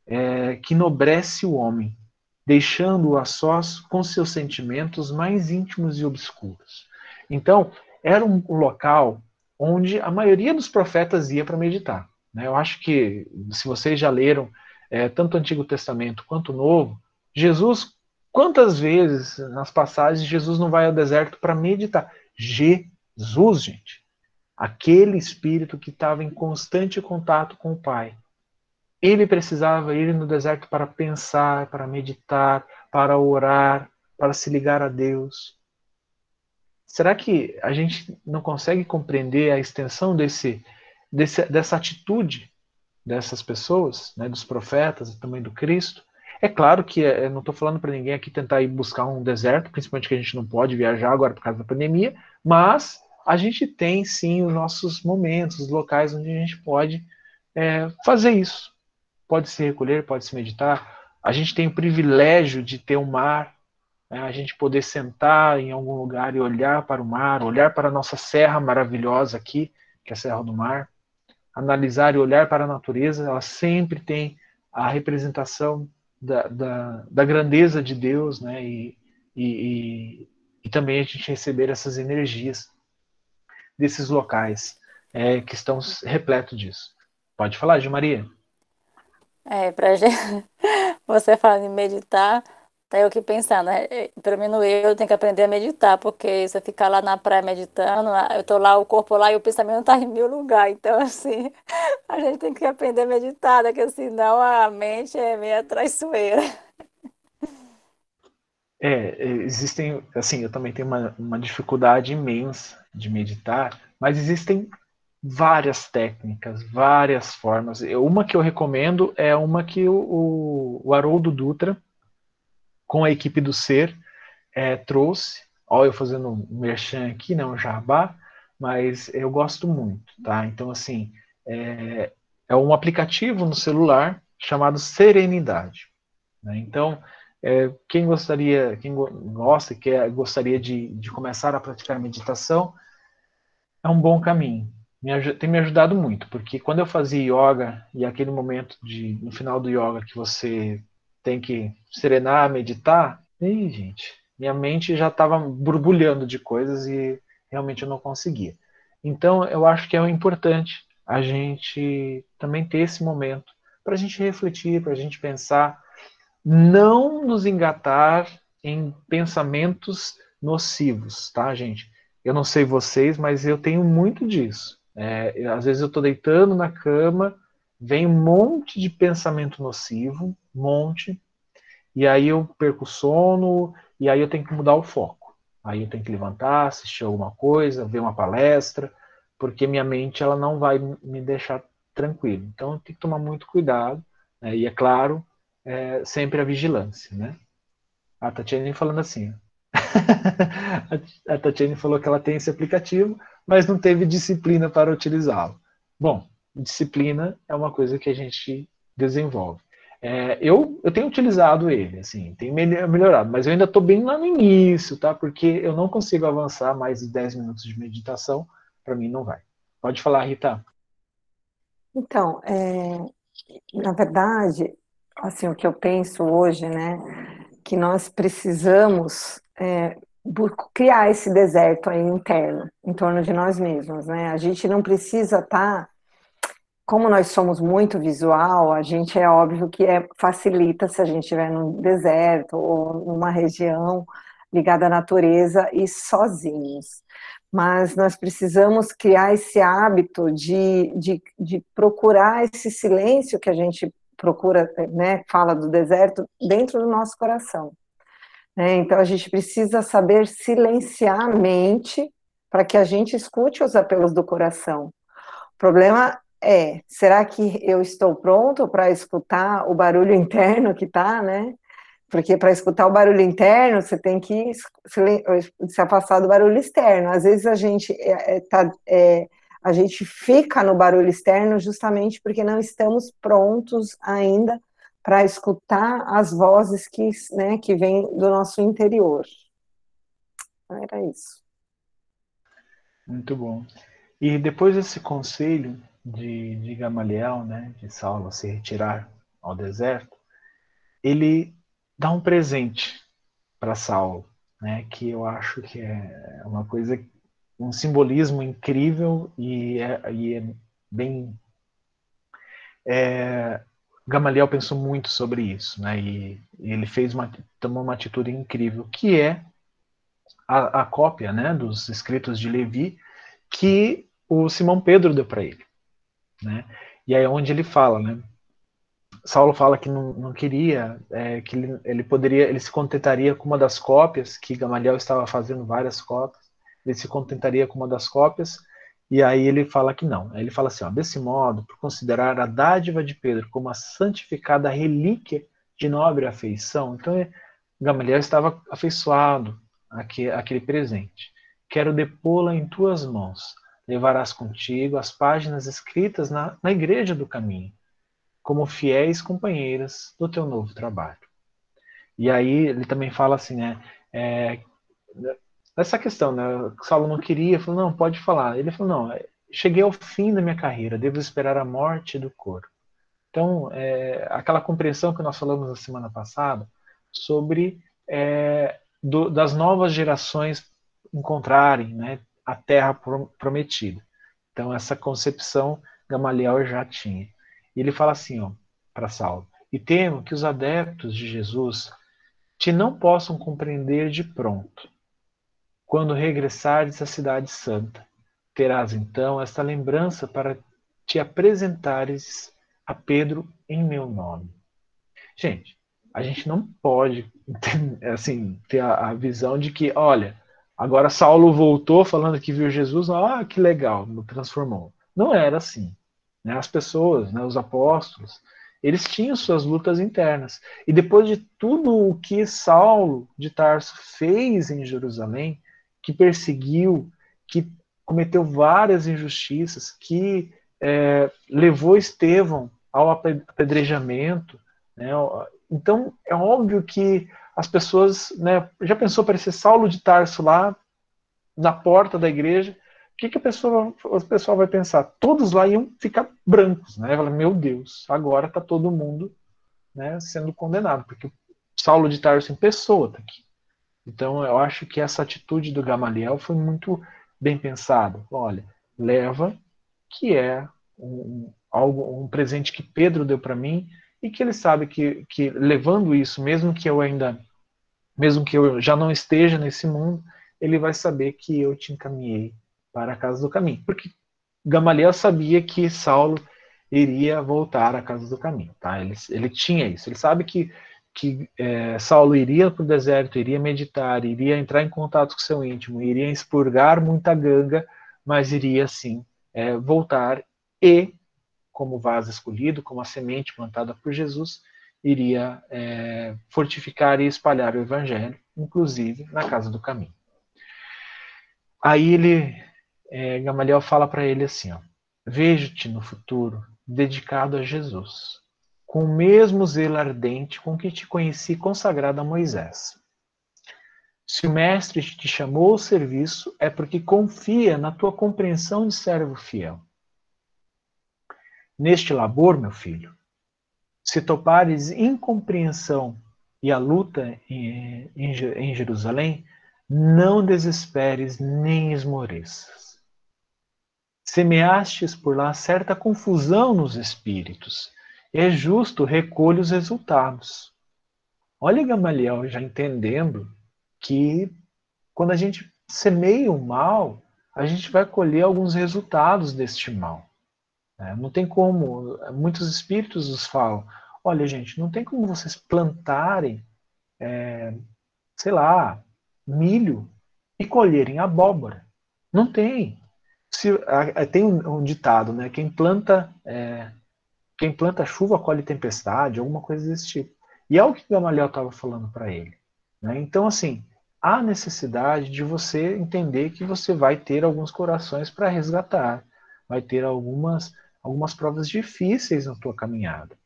S1: é, que nobrece o homem, deixando-o a sós com seus sentimentos mais íntimos e obscuros. Então, era um local onde a maioria dos profetas ia para meditar. Né? Eu acho que, se vocês já leram é, tanto o Antigo Testamento quanto o Novo, Jesus, quantas vezes nas passagens Jesus não vai ao deserto para meditar? Jesus, gente aquele espírito que estava em constante contato com o Pai. Ele precisava ir no deserto para pensar, para meditar, para orar, para se ligar a Deus. Será que a gente não consegue compreender a extensão desse, desse dessa atitude dessas pessoas, né, dos profetas e também do Cristo? É claro que eh, eu não estou falando para ninguém aqui tentar ir buscar um deserto, principalmente que a gente não pode viajar agora por causa da pandemia, mas a gente tem sim os nossos momentos, os locais onde a gente pode é, fazer isso. Pode se recolher, pode se meditar. A gente tem o privilégio de ter o um mar, né, a gente poder sentar em algum lugar e olhar para o mar, olhar para a nossa serra maravilhosa aqui, que é a Serra do Mar, analisar e olhar para a natureza, ela sempre tem a representação da, da, da grandeza de Deus, né? E, e, e, e também a gente receber essas energias desses locais é, que estão repletos disso. Pode falar, Gil Maria.
S2: É, para você falar em meditar, tá eu que pensando, né? É, pelo menos eu tenho que aprender a meditar, porque se eu ficar lá na praia meditando, eu tô lá, o corpo lá e o pensamento tá em mil lugares. Então, assim, a gente tem que aprender a meditar, né? porque senão a mente é meio traiçoeira.
S1: É, existem, assim, eu também tenho uma, uma dificuldade imensa de meditar, mas existem várias técnicas, várias formas. Uma que eu recomendo é uma que o, o Haroldo Dutra, com a equipe do Ser, é, trouxe. Olha, eu fazendo um merchan aqui, não um jabá, mas eu gosto muito, tá? Então, assim, é, é um aplicativo no celular chamado Serenidade. Né? Então, é, quem gostaria, quem gosta, quer, gostaria de, de começar a praticar meditação, é um bom caminho. Me, tem me ajudado muito, porque quando eu fazia yoga e aquele momento de no final do yoga que você tem que serenar, meditar, ei, gente, minha mente já estava borbulhando de coisas e realmente eu não conseguia. Então, eu acho que é importante a gente também ter esse momento para a gente refletir, para a gente pensar, não nos engatar em pensamentos nocivos, tá, gente? Eu não sei vocês, mas eu tenho muito disso. É, às vezes eu estou deitando na cama, vem um monte de pensamento nocivo, monte, e aí eu perco o sono, e aí eu tenho que mudar o foco. Aí eu tenho que levantar, assistir alguma coisa, ver uma palestra, porque minha mente ela não vai me deixar tranquilo. Então eu tenho que tomar muito cuidado, né? e é claro, é, sempre a vigilância, né? A Tatiane falando assim, a Tatiane falou que ela tem esse aplicativo, mas não teve disciplina para utilizá-lo. Bom, disciplina é uma coisa que a gente desenvolve. É, eu, eu tenho utilizado ele, assim, tem melhorado, mas eu ainda estou bem lá no início, tá? Porque eu não consigo avançar mais de 10 minutos de meditação, para mim não vai. Pode falar, Rita.
S3: Então, é, na verdade, assim, o que eu penso hoje, né, que nós precisamos é, criar esse deserto aí interno, em torno de nós mesmos, né? A gente não precisa estar tá como nós somos muito visual, a gente é óbvio que é, facilita se a gente estiver num deserto ou numa região ligada à natureza e sozinhos. Mas nós precisamos criar esse hábito de, de, de procurar esse silêncio que a gente procura, né, fala do deserto, dentro do nosso coração. É, então a gente precisa saber silenciar a mente para que a gente escute os apelos do coração. O problema é, será que eu estou pronto para escutar o barulho interno que está, né? Porque para escutar o barulho interno, você tem que se afastar do barulho externo. Às vezes a gente é, é, tá, é, a gente fica no barulho externo justamente porque não estamos prontos ainda para escutar as vozes que, né, que vêm do nosso interior. Era isso.
S1: Muito bom. E depois desse conselho, de, de Gamaliel, né, de Saulo se retirar ao deserto, ele dá um presente para Saulo, né, que eu acho que é uma coisa, um simbolismo incrível e é, e é bem. É, Gamaliel pensou muito sobre isso, né, e, e ele fez uma, tomou uma atitude incrível, que é a, a cópia, né, dos escritos de Levi que o Simão Pedro deu para ele. Né? E aí é onde ele fala, né? Saulo fala que não, não queria, é, que ele, ele, poderia, ele se contentaria com uma das cópias, que Gamaliel estava fazendo várias cópias, ele se contentaria com uma das cópias, e aí ele fala que não. Aí ele fala assim, ó, desse modo, por considerar a dádiva de Pedro como a santificada relíquia de nobre afeição, então Gamaliel estava afeiçoado àquele presente. Quero depô-la em tuas mãos, levarás contigo as páginas escritas na, na igreja do caminho, como fiéis companheiras do teu novo trabalho. E aí ele também fala assim, né? É, essa questão, né? Saulo não queria, falou, não, pode falar. Ele falou, não, cheguei ao fim da minha carreira, devo esperar a morte do corpo. Então, é, aquela compreensão que nós falamos na semana passada sobre é, do, das novas gerações encontrarem, né, a terra prometida. Então, essa concepção Gamaliel já tinha. E ele fala assim para Saulo: E temo que os adeptos de Jesus te não possam compreender de pronto. Quando regressares à Cidade Santa, terás então esta lembrança para te apresentares a Pedro em meu nome. Gente, a gente não pode assim ter a, visão de que, olha, Agora Saulo voltou falando que viu Jesus, ah, que legal, me transformou. Não era assim. Né? As pessoas, né, os apóstolos, eles tinham suas lutas internas. E depois de tudo o que Saulo de Tarso fez em Jerusalém, que perseguiu, que cometeu várias injustiças, que é, levou Estevão ao apedrejamento. Né? Então, é óbvio que as pessoas, né, já pensou para esse Saulo de Tarso lá na porta da igreja, o que, que a pessoa, o pessoal vai pensar? Todos lá iam ficar brancos, né? Fala, meu Deus, agora está todo mundo, né, sendo condenado, porque Saulo de Tarso em pessoa está aqui. Então, eu acho que essa atitude do Gamaliel foi muito bem pensada. Olha, leva, que é um, algo, um presente que Pedro deu para mim e que ele sabe que, que levando isso, mesmo que eu ainda, mesmo que eu já não esteja nesse mundo, ele vai saber que eu te encaminhei para a casa do caminho. Porque Gamaliel sabia que Saulo iria voltar à casa do caminho, tá? Ele, ele tinha isso. Ele sabe que que é, Saulo iria para o deserto, iria meditar, iria entrar em contato com seu íntimo, iria expurgar muita ganga, mas iria sim é, voltar e, como vaso escolhido, como a semente plantada por Jesus, iria é, fortificar e espalhar o evangelho, inclusive na casa do caminho. Aí ele, é, Gamaliel fala para ele assim: Vejo-te no futuro dedicado a Jesus com o mesmo zelo ardente com que te conheci consagrado a Moisés. Se o mestre te chamou ao serviço, é porque confia na tua compreensão de servo fiel. Neste labor, meu filho, se topares incompreensão e a luta em, em, em Jerusalém, não desesperes nem esmoreças. Semeastes por lá certa confusão nos espíritos, é justo, recolhe os resultados. Olha Gamaliel já entendendo que quando a gente semeia o mal, a gente vai colher alguns resultados deste mal. É, não tem como, muitos espíritos nos falam, olha gente, não tem como vocês plantarem, é, sei lá, milho e colherem abóbora. Não tem. Se, tem um ditado, né? Quem planta é, quem planta chuva colhe tempestade, alguma coisa desse tipo. E é o que Gamaliel estava falando para ele. Né? Então, assim, há necessidade de você entender que você vai ter alguns corações para resgatar, vai ter algumas, algumas provas difíceis na tua caminhada.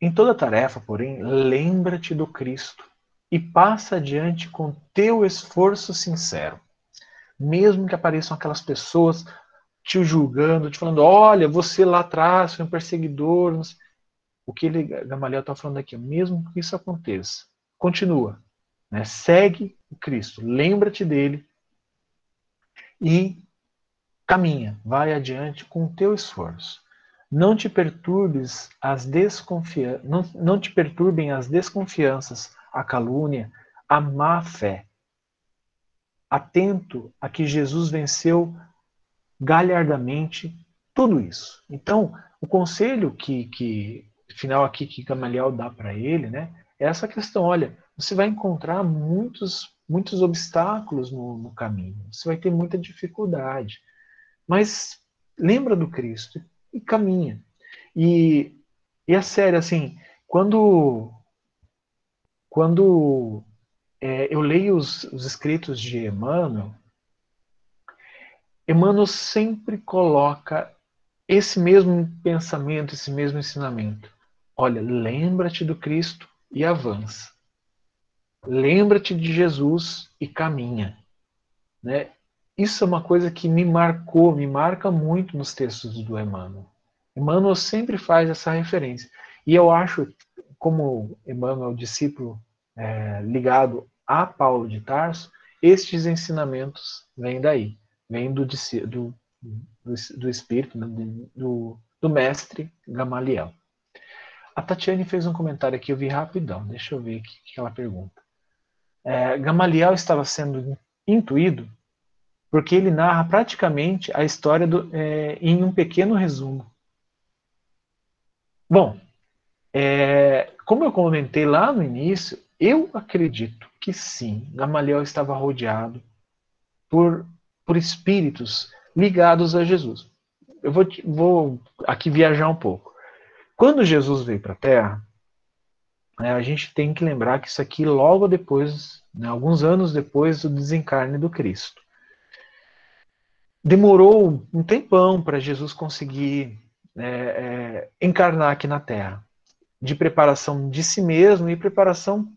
S1: Em toda tarefa, porém, lembra-te do Cristo e passa adiante com teu esforço sincero. Mesmo que apareçam aquelas pessoas te julgando, te falando, olha, você lá atrás foi um perseguidor. O que ele, Gamaliel está falando aqui, mesmo que isso aconteça, continua, né? segue o Cristo, lembra-te dele e caminha, vai adiante com o teu esforço. Não te perturbes as desconfianças, não, não te perturbem as desconfianças, a calúnia, a má fé. Atento a que Jesus venceu galhardamente tudo isso. Então, o conselho que, que final aqui que Gamaliel dá para ele, né, é essa questão, olha, você vai encontrar muitos muitos obstáculos no, no caminho, você vai ter muita dificuldade, mas lembra do Cristo e caminha. E, e é sério, assim, quando quando é, eu leio os, os escritos de Emmanuel, Emmanuel sempre coloca esse mesmo pensamento, esse mesmo ensinamento. Olha, lembra-te do Cristo e avança. Lembra-te de Jesus e caminha. Né? Isso é uma coisa que me marcou, me marca muito nos textos do Emmanuel. Emmanuel sempre faz essa referência. E eu acho, como Emmanuel, discípulo é, ligado a Paulo de Tarso, estes ensinamentos vêm daí vem do, do, do, espírito, né, do, do mestre Gamaliel. A Tatiane fez um comentário aqui, eu vi rapidão, deixa eu ver o que ela pergunta. É, Gamaliel estava sendo intuído porque ele narra praticamente a história do, é, em um pequeno resumo. Bom, é, como eu comentei lá no início, eu acredito que sim, Gamaliel estava rodeado por por espíritos ligados a Jesus. Eu vou, vou aqui viajar um pouco. Quando Jesus veio para a Terra, né, a gente tem que lembrar que isso aqui logo depois, né, alguns anos depois do desencarne do Cristo. Demorou um tempão para Jesus conseguir é, é, encarnar aqui na Terra, de preparação de si mesmo e preparação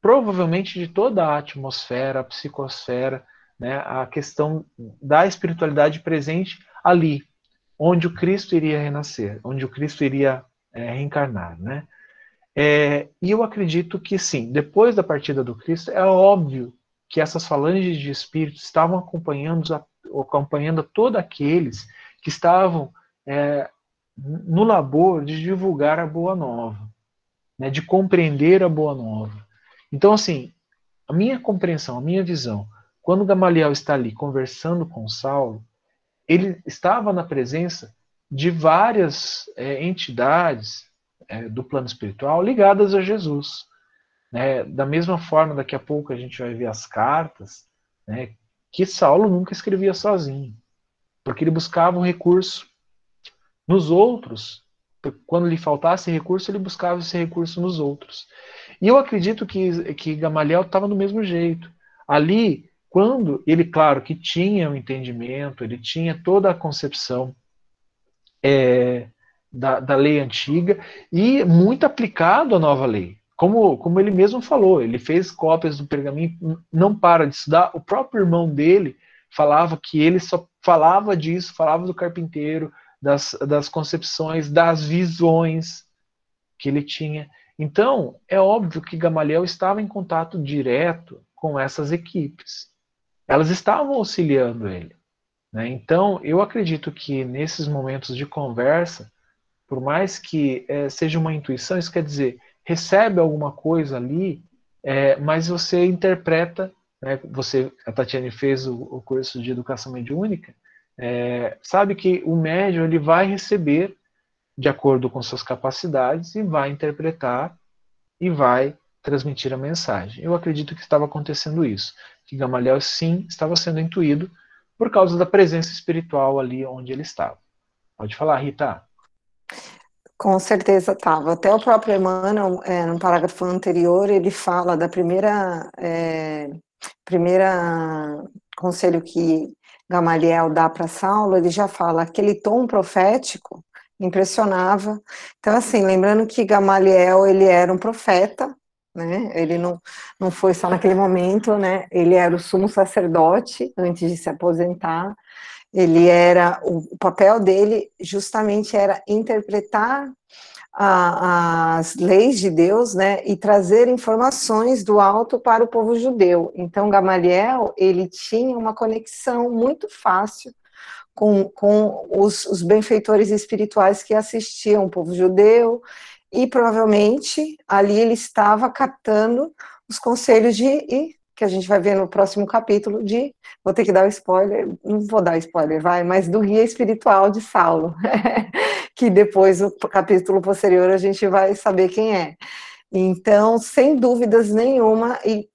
S1: provavelmente de toda a atmosfera, a psicosfera né, a questão da espiritualidade presente ali, onde o Cristo iria renascer, onde o Cristo iria é, reencarnar. Né? É, e eu acredito que sim, depois da partida do Cristo, é óbvio que essas falanges de espíritos estavam acompanhando, acompanhando todos aqueles que estavam é, no labor de divulgar a boa nova, né, de compreender a boa nova. Então, assim, a minha compreensão, a minha visão, quando Gamaliel está ali conversando com Saulo, ele estava na presença de várias é, entidades é, do plano espiritual ligadas a Jesus. Né? Da mesma forma, daqui a pouco a gente vai ver as cartas, né, que Saulo nunca escrevia sozinho, porque ele buscava um recurso nos outros. Quando lhe faltasse recurso, ele buscava esse recurso nos outros. E eu acredito que, que Gamaliel estava do mesmo jeito. Ali, quando ele, claro, que tinha o um entendimento, ele tinha toda a concepção é, da, da lei antiga e muito aplicado à nova lei. Como, como ele mesmo falou, ele fez cópias do pergaminho, não para de estudar. O próprio irmão dele falava que ele só falava disso, falava do carpinteiro, das, das concepções, das visões que ele tinha. Então, é óbvio que Gamaliel estava em contato direto com essas equipes. Elas estavam auxiliando ele. Né? Então, eu acredito que nesses momentos de conversa, por mais que é, seja uma intuição, isso quer dizer, recebe alguma coisa ali, é, mas você interpreta, né, você, a Tatiane fez o, o curso de educação mediúnica, é, sabe que o médium ele vai receber de acordo com suas capacidades e vai interpretar e vai transmitir a mensagem. Eu acredito que estava acontecendo isso, que Gamaliel sim estava sendo intuído por causa da presença espiritual ali onde ele estava. Pode falar, Rita.
S3: Com certeza estava. Até o próprio Emmanuel, é, no parágrafo anterior, ele fala da primeira, é, primeira conselho que Gamaliel dá para Saulo, ele já fala aquele tom profético impressionava. Então, assim, lembrando que Gamaliel, ele era um profeta, né? Ele não, não foi só naquele momento, né? Ele era o sumo sacerdote antes de se aposentar. Ele era o, papel dele justamente era interpretar a, as leis de Deus, né, e trazer informações do alto para o povo judeu. Então, Gamaliel, ele tinha uma conexão muito fácil com, com os, os benfeitores espirituais que assistiam o povo judeu, e provavelmente ali ele estava captando os conselhos de, e, que a gente vai ver no próximo capítulo, de, vou ter que dar o um spoiler, não vou dar spoiler, vai, mas do guia espiritual de Saulo, que depois, no capítulo posterior, a gente vai saber quem é. Então, sem dúvidas nenhuma, e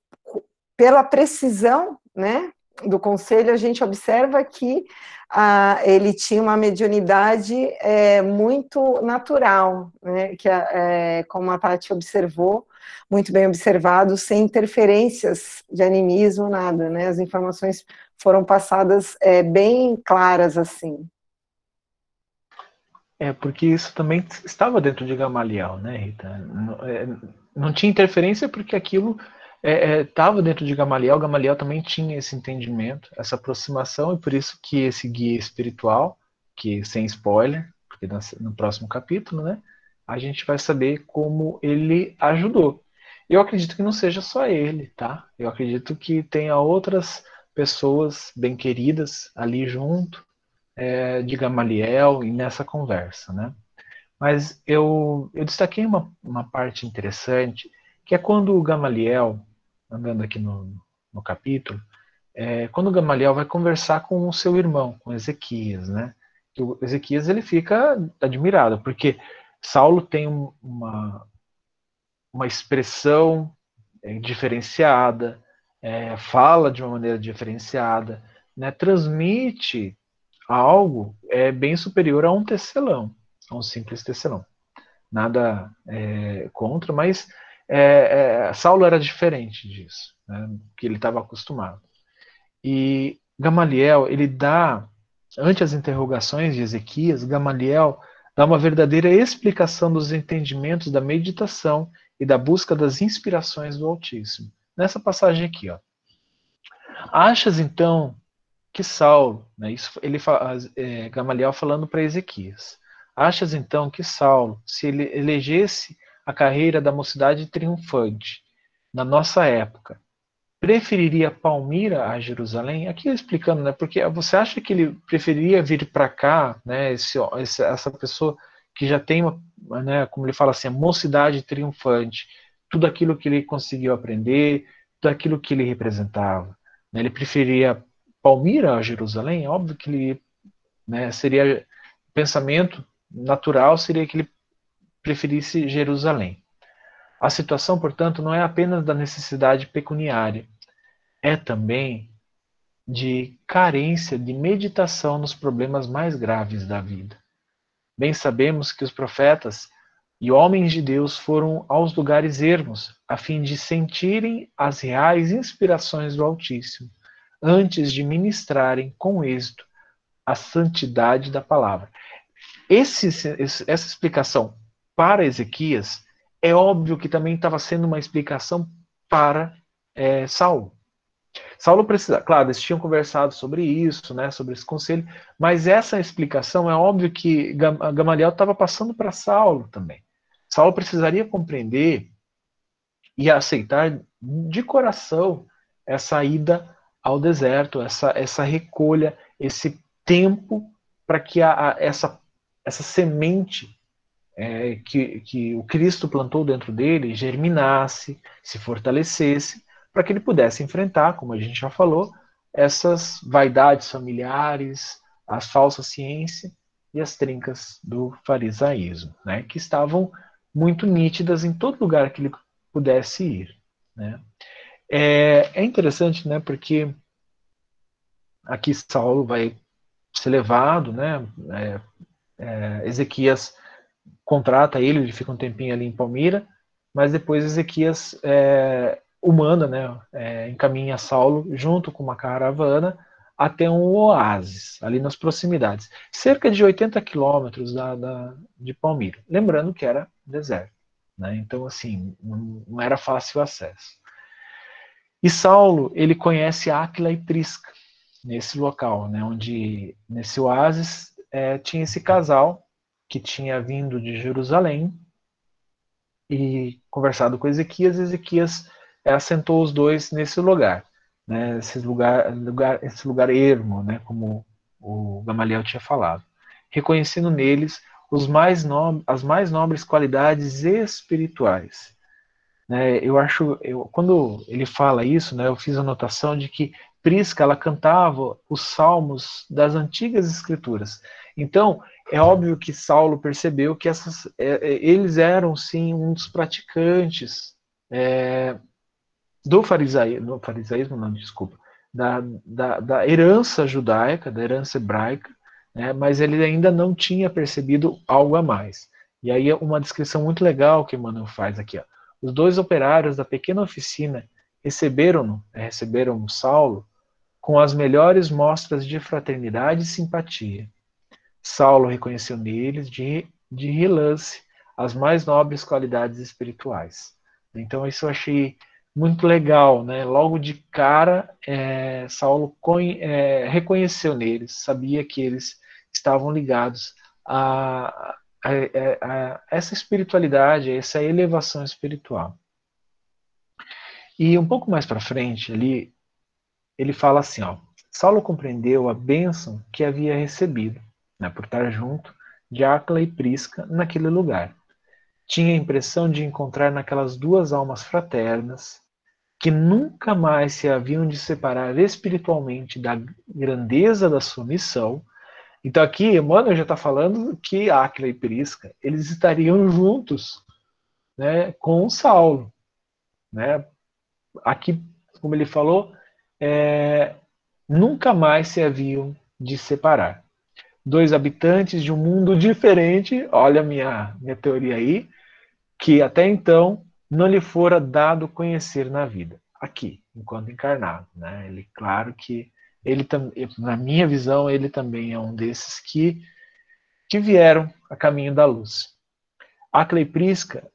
S3: pela precisão, né, do conselho, a gente observa que ah, ele tinha uma mediunidade é, muito natural, né, que é, como a Tati observou, muito bem observado, sem interferências de animismo, nada, né, as informações foram passadas é, bem claras assim.
S1: É, porque isso também estava dentro de Gamaliel, né, Rita? Não, é, não tinha interferência porque aquilo estava é, é, dentro de Gamaliel, Gamaliel também tinha esse entendimento, essa aproximação, e por isso que esse guia espiritual, que sem spoiler, porque no próximo capítulo, né, a gente vai saber como ele ajudou. Eu acredito que não seja só ele, tá? Eu acredito que tenha outras pessoas bem queridas ali junto é, de Gamaliel e nessa conversa, né? Mas eu, eu destaquei uma, uma parte interessante, que é quando o Gamaliel andando aqui no, no capítulo, é, quando Gamaliel vai conversar com o seu irmão, com Ezequias, né? O Ezequias ele fica admirado, porque Saulo tem uma, uma expressão é, diferenciada, é, fala de uma maneira diferenciada, né? transmite algo é, bem superior a um tecelão, a um simples tecelão. Nada é, contra, mas é, é, Saulo era diferente disso, né, que ele estava acostumado. E Gamaliel, ele dá, ante as interrogações de Ezequias, Gamaliel dá uma verdadeira explicação dos entendimentos da meditação e da busca das inspirações do Altíssimo. Nessa passagem aqui, ó. Achas então que Saulo, né, isso ele é, Gamaliel falando para Ezequias, achas então que Saulo, se ele elegesse a carreira da mocidade triunfante na nossa época, preferiria Palmira a Jerusalém? Aqui explicando, né? Porque você acha que ele preferiria vir para cá, né? Esse, essa pessoa que já tem uma, né? Como ele fala assim, a mocidade triunfante, tudo aquilo que ele conseguiu aprender, tudo aquilo que ele representava. Né? Ele preferia Palmira a Jerusalém? Óbvio que ele, né? Seria pensamento natural seria que ele preferisse Jerusalém. A situação, portanto, não é apenas da necessidade pecuniária, é também de carência de meditação nos problemas mais graves da vida. Bem sabemos que os profetas e homens de Deus foram aos lugares ermos, a fim de sentirem as reais inspirações do Altíssimo, antes de ministrarem com êxito a santidade da palavra. Esse, essa explicação para Ezequias é óbvio que também estava sendo uma explicação para é, Saulo. Saulo precisa, claro, eles tinham conversado sobre isso, né, sobre esse conselho, mas essa explicação é óbvio que Gamaliel estava passando para Saulo também. Saulo precisaria compreender e aceitar de coração essa ida ao deserto, essa, essa recolha, esse tempo para que a, a, essa, essa semente é, que, que o Cristo plantou dentro dele germinasse, se fortalecesse, para que ele pudesse enfrentar, como a gente já falou, essas vaidades familiares, a falsa ciência e as trincas do farisaísmo, né, que estavam muito nítidas em todo lugar que ele pudesse ir. Né. É, é interessante, né, porque aqui Saulo vai ser levado, né, é, é, Ezequias contrata ele, ele fica um tempinho ali em Palmira, mas depois Ezequias é, o manda, né, é, encaminha Saulo junto com uma caravana até um oásis, ali nas proximidades, cerca de 80 quilômetros da, da, de Palmira. Lembrando que era deserto, né, então assim, não, não era fácil o acesso. E Saulo, ele conhece Áquila e Prisca, nesse local, né, onde nesse oásis é, tinha esse casal que tinha vindo de Jerusalém e conversado com Ezequias, Ezequias assentou os dois nesse lugar, né, esse lugar, lugar, esse lugar ermo, né, como o Gamaliel tinha falado, reconhecendo neles os mais no, as mais nobres qualidades espirituais. Né, eu acho, eu, quando ele fala isso, né, eu fiz a anotação de que Prisca ela cantava os salmos das antigas escrituras. Então, é óbvio que Saulo percebeu que essas, é, é, eles eram sim um dos praticantes é, do farisaísmo, farisaísmo não, desculpa, da, da, da, herança judaica, da herança hebraica, né, mas ele ainda não tinha percebido algo a mais. E aí uma descrição muito legal que Emmanuel faz aqui. Ó. Os dois operários da pequena oficina receberam, é, receberam Saulo com as melhores mostras de fraternidade e simpatia Saulo reconheceu neles de, de relance as mais nobres qualidades espirituais. Então isso eu achei muito legal, né? Logo de cara, é, Saulo é, reconheceu neles, sabia que eles estavam ligados a, a, a, a, essa espiritualidade, a essa elevação espiritual. E um pouco mais para frente, ali, ele fala assim, ó, Saulo compreendeu a bênção que havia recebido né, por estar junto de Acla e Prisca naquele lugar. Tinha a impressão de encontrar naquelas duas almas fraternas que nunca mais se haviam de separar espiritualmente da grandeza da sua missão. Então aqui Emmanuel já está falando que Aquila e Prisca eles estariam juntos, né, com Saulo, né? Aqui, como ele falou, é, nunca mais se haviam de separar dois habitantes de um mundo diferente, olha a minha, minha teoria aí, que até então não lhe fora dado conhecer na vida, aqui, enquanto encarnado. Né? Ele, claro que ele na minha visão, ele também é um desses que, que vieram a caminho da luz. Acla e Prisca,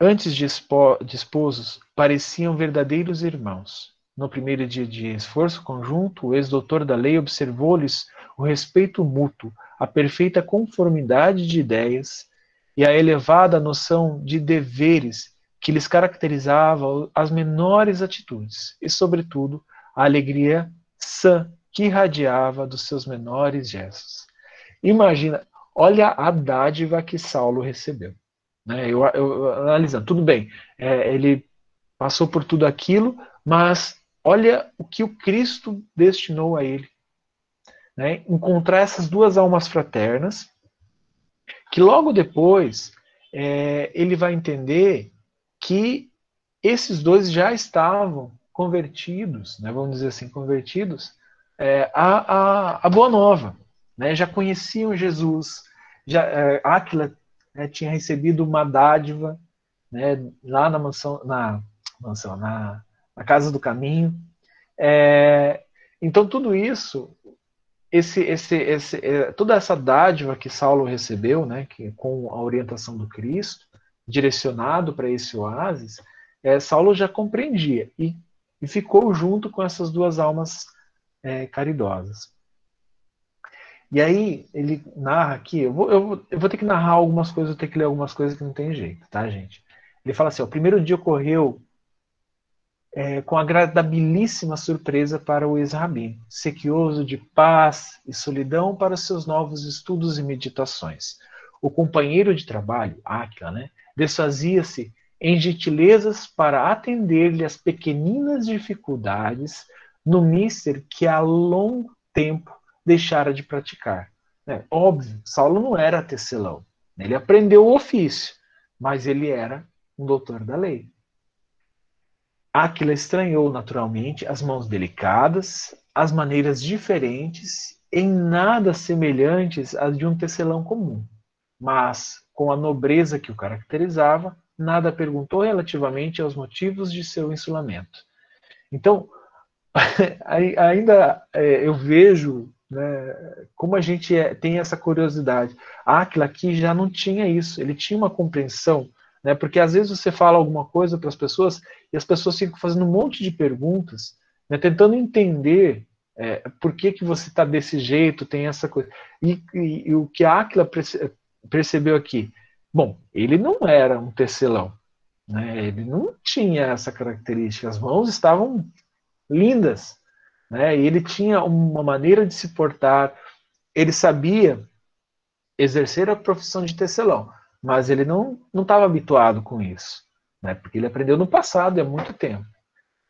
S1: antes de, espo, de esposos, pareciam verdadeiros irmãos. No primeiro dia de esforço conjunto, o ex-doutor da lei observou-lhes o respeito mútuo, a perfeita conformidade de ideias e a elevada noção de deveres que lhes caracterizava as menores atitudes, e, sobretudo, a alegria sã que irradiava dos seus menores gestos. Imagina, olha a dádiva que Saulo recebeu. Né? Eu, eu, analisando, tudo bem, é, ele passou por tudo aquilo, mas olha o que o Cristo destinou a ele. Né? Encontrar essas duas almas fraternas, que logo depois é, ele vai entender que esses dois já estavam convertidos, né, vamos dizer assim, convertidos é, à, Boa Nova. Né, já conheciam Jesus, já, é, Aquila né, tinha recebido uma dádiva né, lá na mansão, na, mansão na, na Casa do Caminho. É, então, tudo isso, esse, esse, esse, é, toda essa dádiva que Saulo recebeu, né, que, com a orientação do Cristo, direcionado para esse oásis, é, Saulo já compreendia e, e, ficou junto com essas duas almas é, caridosas. E aí ele narra aqui, eu vou, eu, eu vou ter que narrar algumas coisas, eu vou ter que ler algumas coisas que não tem jeito, tá, gente? Ele fala assim: o primeiro dia ocorreu é, com agradabilíssima surpresa para o ex-rabino, sequioso de paz e solidão para seus novos estudos e meditações. O companheiro de trabalho, Aquila, né, desfazia-se em gentilezas para atender-lhe as pequeninas dificuldades no míster que há longo tempo deixara de praticar. É, óbvio, Saulo não era tecelão. Ele aprendeu o ofício, mas ele era um doutor da lei. Aquila estranhou naturalmente as mãos delicadas, as maneiras diferentes, em nada semelhantes às de um tecelão comum. Mas, com a nobreza que o caracterizava, nada perguntou relativamente aos motivos de seu insulamento. Então, ainda é, eu vejo né, como a gente é, tem essa curiosidade. Aquila aqui já não tinha isso, ele tinha uma compreensão né? Porque às vezes você fala alguma coisa para as pessoas e as pessoas ficam fazendo um monte de perguntas, né? tentando entender é, por que, que você está desse jeito, tem essa coisa. E, e, e o que a Aquila percebeu aqui? Bom, ele não era um tecelão, né? ele não tinha essa característica, as mãos estavam lindas, né? e ele tinha uma maneira de se portar, ele sabia exercer a profissão de tecelão mas ele não estava habituado com isso, né? porque ele aprendeu no passado, há muito tempo.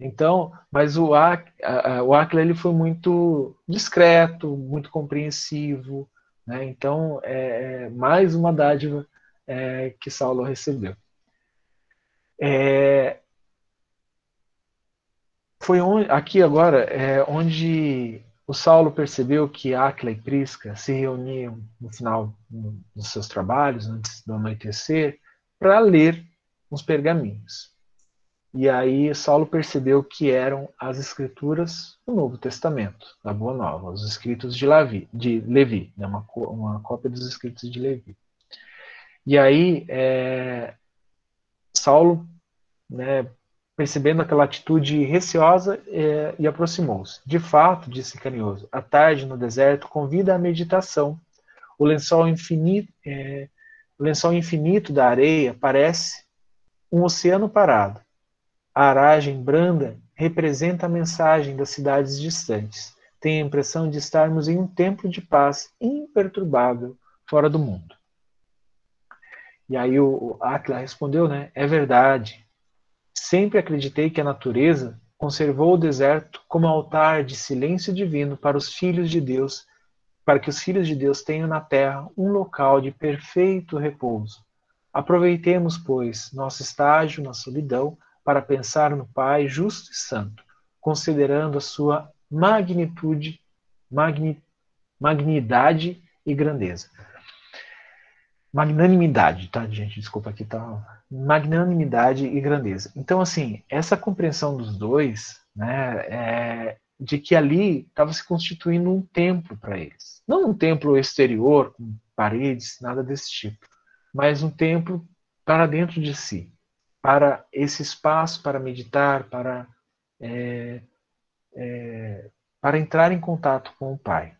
S1: Então, mas o, o Aquila ele foi muito discreto, muito compreensivo, né? então é, é mais uma dádiva é, que Saulo recebeu. É, foi onde, aqui agora é onde o Saulo percebeu que Aquila e Prisca se reuniam no final dos seus trabalhos, antes do anoitecer, para ler uns pergaminhos. E aí Saulo percebeu que eram as escrituras do Novo Testamento, da Boa Nova, os escritos de, Levi, de Levi né, uma, uma cópia dos escritos de Levi. E aí é, Saulo né, percebendo aquela atitude receosa, é, e aproximou-se. De fato, disse carinhoso, a tarde no deserto convida à meditação. O lençol infinito, é, lençol infinito da areia parece um oceano parado. A aragem branda representa a mensagem das cidades distantes. Tenho a impressão de estarmos em um templo de paz imperturbável fora do mundo. E aí o Aquila respondeu, né? É verdade. Sempre acreditei que a natureza conservou o deserto como altar de silêncio divino para os filhos de Deus, para que os filhos de Deus tenham na terra um local de perfeito repouso. Aproveitemos, pois, nosso estágio na solidão para pensar no Pai justo e santo, considerando a sua magnitude, magni, magnidade e grandeza. Magnanimidade, tá, gente? Desculpa aqui, tá magnanimidade e grandeza. Então, assim, essa compreensão dos dois, né, é, de que ali estava se constituindo um templo para eles. Não um templo exterior, com paredes, nada desse tipo, mas um templo para dentro de si, para esse espaço para meditar, para, é, é, para entrar em contato com o Pai.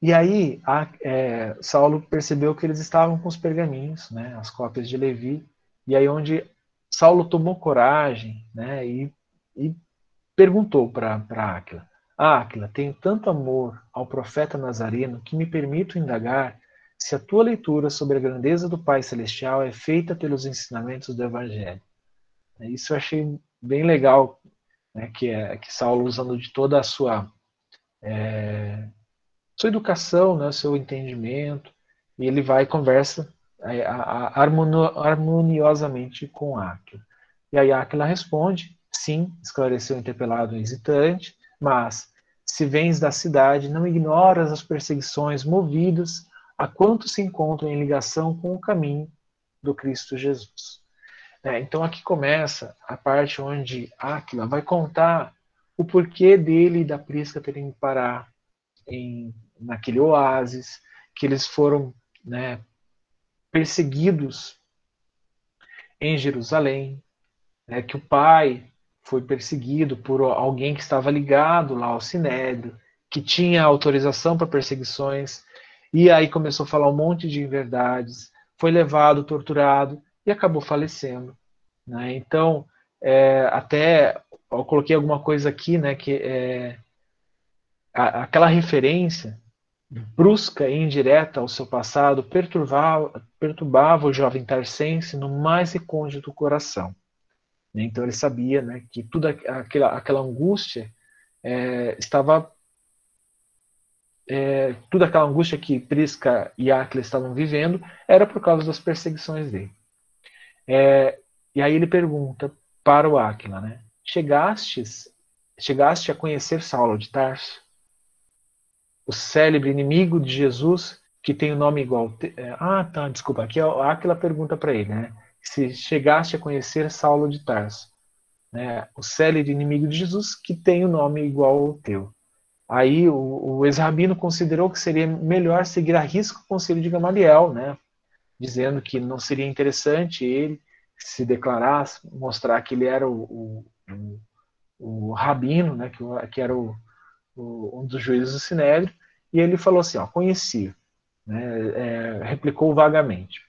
S1: E aí a, é, Saulo percebeu que eles estavam com os pergaminhos, né, as cópias de Levi, e aí onde Saulo tomou coragem né, e, e perguntou para Áquila, Áquila, tenho tanto amor ao profeta Nazareno que me permito indagar se a tua leitura sobre a grandeza do Pai Celestial é feita pelos ensinamentos do Evangelho. Isso eu achei bem legal, né, que, é, que Saulo usando de toda a sua é, sua educação, né, seu entendimento, e ele vai e conversa é, harmoniosamente com Aquila. E aí Aquila responde, sim, esclareceu o interpelado hesitante, mas se vens da cidade, não ignoras as perseguições movidas a quanto se encontram em ligação com o caminho do Cristo Jesus. É, então aqui começa a parte onde Aquila vai contar o porquê dele e da Prisca terem que parar em naquele oásis, que eles foram né, perseguidos em Jerusalém, né, que o pai foi perseguido por alguém que estava ligado lá ao Sinédrio, que tinha autorização para perseguições, e aí começou a falar um monte de inverdades, foi levado, torturado e acabou falecendo. Né? Então, é, até eu coloquei alguma coisa aqui, né, que é, a, aquela referência brusca e indireta ao seu passado perturbava, perturbava o jovem Tarsense no mais recôndito coração. Então ele sabia né, que toda aquela, aquela angústia é, estava. É, toda aquela angústia que Prisca e Aquila estavam vivendo era por causa das perseguições dele. É, e aí ele pergunta para o Aquila, né? Chegastes, chegaste a conhecer Saulo de Tarso? O célebre inimigo de Jesus, que tem o um nome igual. É, ah, tá, desculpa. Aqui a Aquila pergunta para ele, né? Se chegaste a conhecer Saulo de Tarso, né? O célebre inimigo de Jesus, que tem o um nome igual ao teu. Aí o, o ex-rabino considerou que seria melhor seguir a risco o conselho de Gamaliel, né? Dizendo que não seria interessante ele se declarar, mostrar que ele era o, o, o, o rabino, né? Que, que era o, um dos juízes do Sinédrio, e ele falou assim, ó, conhecia, né, é, replicou vagamente.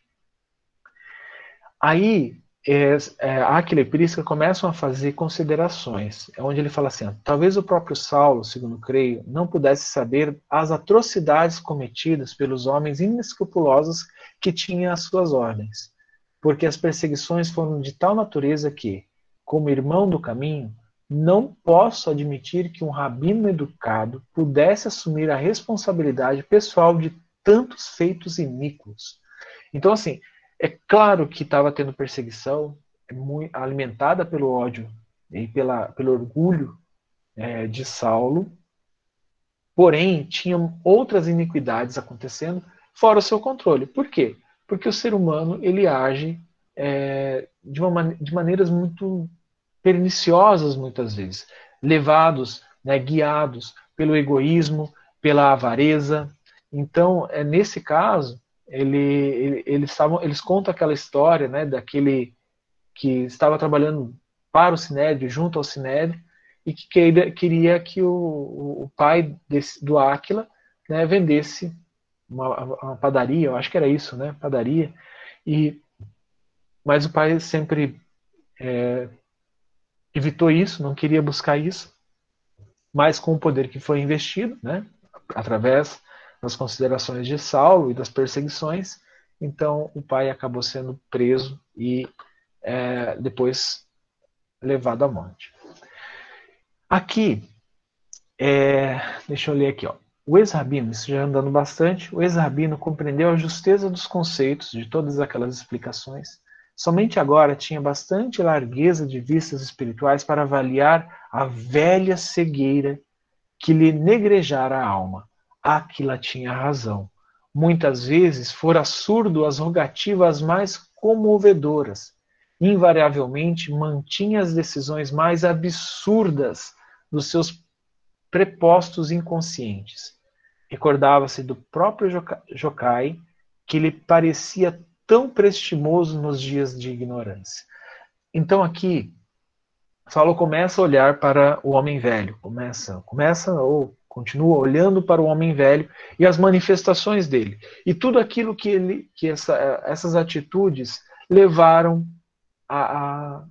S1: Aí, é, é, Aquila e Prisca começam a fazer considerações, onde ele fala assim, ó, talvez o próprio Saulo, segundo creio, não pudesse saber as atrocidades cometidas pelos homens inescrupulosos que tinham as suas ordens, porque as perseguições foram de tal natureza que, como irmão do caminho, não posso admitir que um rabino educado pudesse assumir a responsabilidade pessoal de tantos feitos iníquos. Então, assim, é claro que estava tendo perseguição, é alimentada pelo ódio e pela, pelo orgulho é, de Saulo, porém, tinham outras iniquidades acontecendo fora o seu controle. Por quê? Porque o ser humano ele age é, de, uma, de maneiras muito perniciosas muitas vezes, levados, né, guiados pelo egoísmo, pela avareza. Então, é nesse caso, ele, ele, eles, estavam, eles contam aquela história né, daquele que estava trabalhando para o Sinédrio, junto ao Sinédrio, e que queria, queria que o, o pai desse, do Áquila né, vendesse uma, uma, padaria, eu acho que era isso, né, padaria, e mas o pai sempre é, evitou isso, não queria buscar isso, mas com o poder que foi investido, né, através das considerações de Saulo e das perseguições, então o pai acabou sendo preso e é, depois levado à morte. Aqui, é, deixa eu ler aqui, ó. O ex-rabino, isso já andando bastante, o ex-rabino compreendeu a justeza dos conceitos de todas aquelas explicações Somente agora tinha bastante largueza de vistas espirituais para avaliar a velha cegueira que lhe negrejara a alma. Aquila tinha razão. Muitas vezes fora surdo às rogativas mais comovedoras. Invariavelmente mantinha as decisões mais absurdas dos seus prepostos inconscientes. Recordava-se do próprio Jocai, que lhe parecia tão prestimoso nos dias de ignorância. Então aqui Saulo começa a olhar para o homem velho, começa, começa ou continua olhando para o homem velho e as manifestações dele. E tudo aquilo que, ele, que essa, essas atitudes levaram a,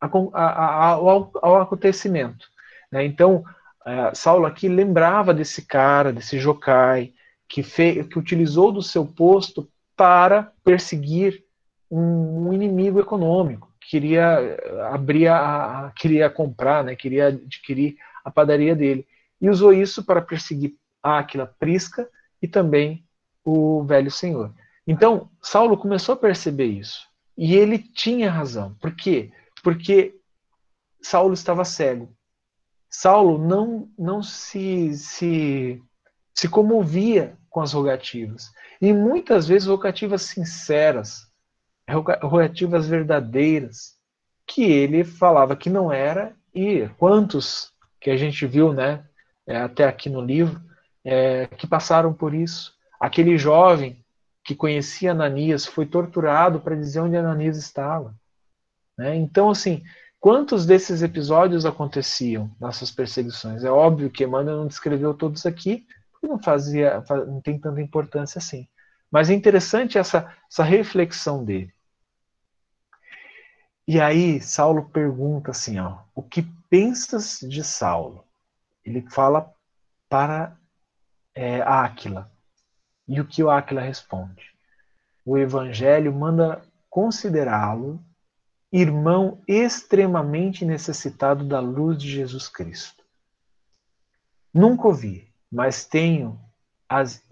S1: a, a, ao, ao, acontecimento. Né? Então, é, Saulo aqui lembrava desse cara, desse Jocai, que, fez, que utilizou do seu posto para perseguir um, um inimigo econômico, queria abrir a, queria comprar, né, queria adquirir a padaria dele e usou isso para perseguir Áquila, Prisca e também o velho senhor. Então, Saulo começou a perceber isso. E ele tinha razão. Por quê? Porque Saulo estava cego. Saulo não, não se, se, se comovia com as rogativas. E muitas vezes rogativas sinceras, rogativas verdadeiras, que ele falava que não era, e quantos que a gente viu, né, é, até aqui no livro, é, que passaram por isso. Aquele jovem que conhecia Ananias foi torturado para dizer onde Ananias estava. Né? Então, assim, quantos desses episódios aconteciam nessas perseguições? É óbvio que Emmanuel não descreveu todos aqui, porque não fazia, não tem tanta importância assim. Mas é interessante essa, essa reflexão dele. E aí Saulo pergunta assim, ó, o que pensas de Saulo? ele fala para é, Áquila. E o que o Áquila responde? O Evangelho manda considerá-lo irmão extremamente necessitado da luz de Jesus Cristo. Nunca ouvi, mas tenho as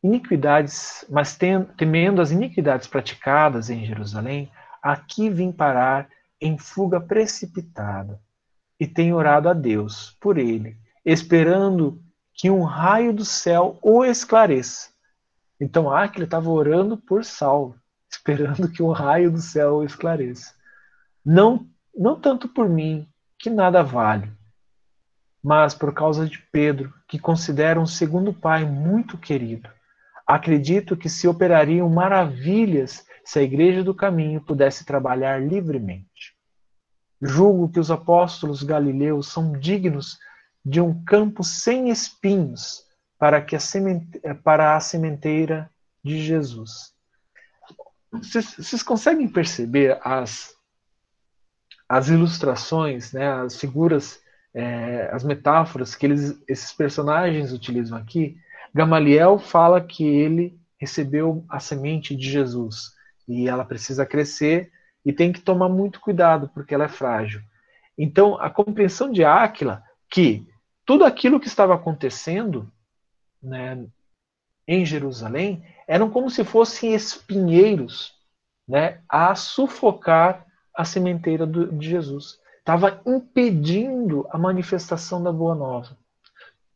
S1: iniquidades, mas temendo as iniquidades praticadas em Jerusalém, aqui vim parar em fuga precipitada e tem orado a Deus por ele, esperando que um raio do céu o esclareça. Então Aquila estava orando por Saulo, esperando que um raio do céu o esclareça. Não, não tanto por mim, que nada vale, mas por causa de Pedro, que considera um segundo pai muito querido. Acredito que se operariam maravilhas se a Igreja do Caminho pudesse trabalhar livremente. Julgo que os apóstolos galileus são dignos de um campo sem espinhos para, que a, semente, para a sementeira de Jesus. Vocês, vocês conseguem perceber as, as ilustrações, né, as figuras, é, as metáforas que eles, esses personagens utilizam aqui? Gamaliel fala que ele recebeu a semente de Jesus e ela precisa crescer e tem que tomar muito cuidado porque ela é frágil. Então, a compreensão de Áquila que tudo aquilo que estava acontecendo né, em Jerusalém eram como se fossem espinheiros né, a sufocar a sementeira do, de Jesus. Estava impedindo a manifestação da Boa Nova.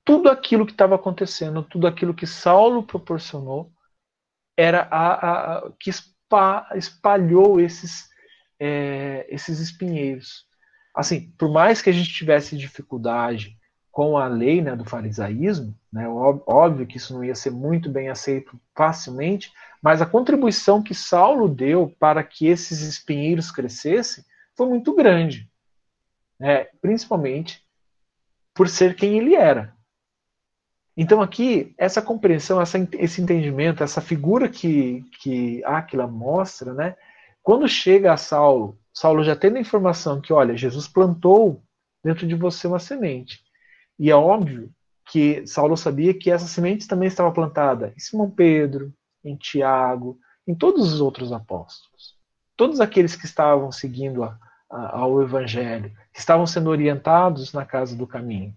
S1: Tudo aquilo que estava acontecendo, tudo aquilo que Saulo proporcionou, era a, a, que espalhou esses é, esses espinheiros. Assim, por mais que a gente tivesse dificuldade com a lei né, do farisaísmo, né, óbvio que isso não ia ser muito bem aceito facilmente, mas a contribuição que Saulo deu para que esses espinheiros crescessem foi muito grande, né, principalmente por ser quem ele era. Então aqui, essa compreensão, essa, esse entendimento, essa figura que, que Aquila mostra, né, quando chega a Saulo, Saulo já tendo a informação que, olha, Jesus plantou dentro de você uma semente. E é óbvio que Saulo sabia que essa semente também estava plantada em Simão Pedro, em Tiago, em todos os outros apóstolos. Todos aqueles que estavam seguindo a, ao Evangelho, que estavam sendo orientados na casa do caminho.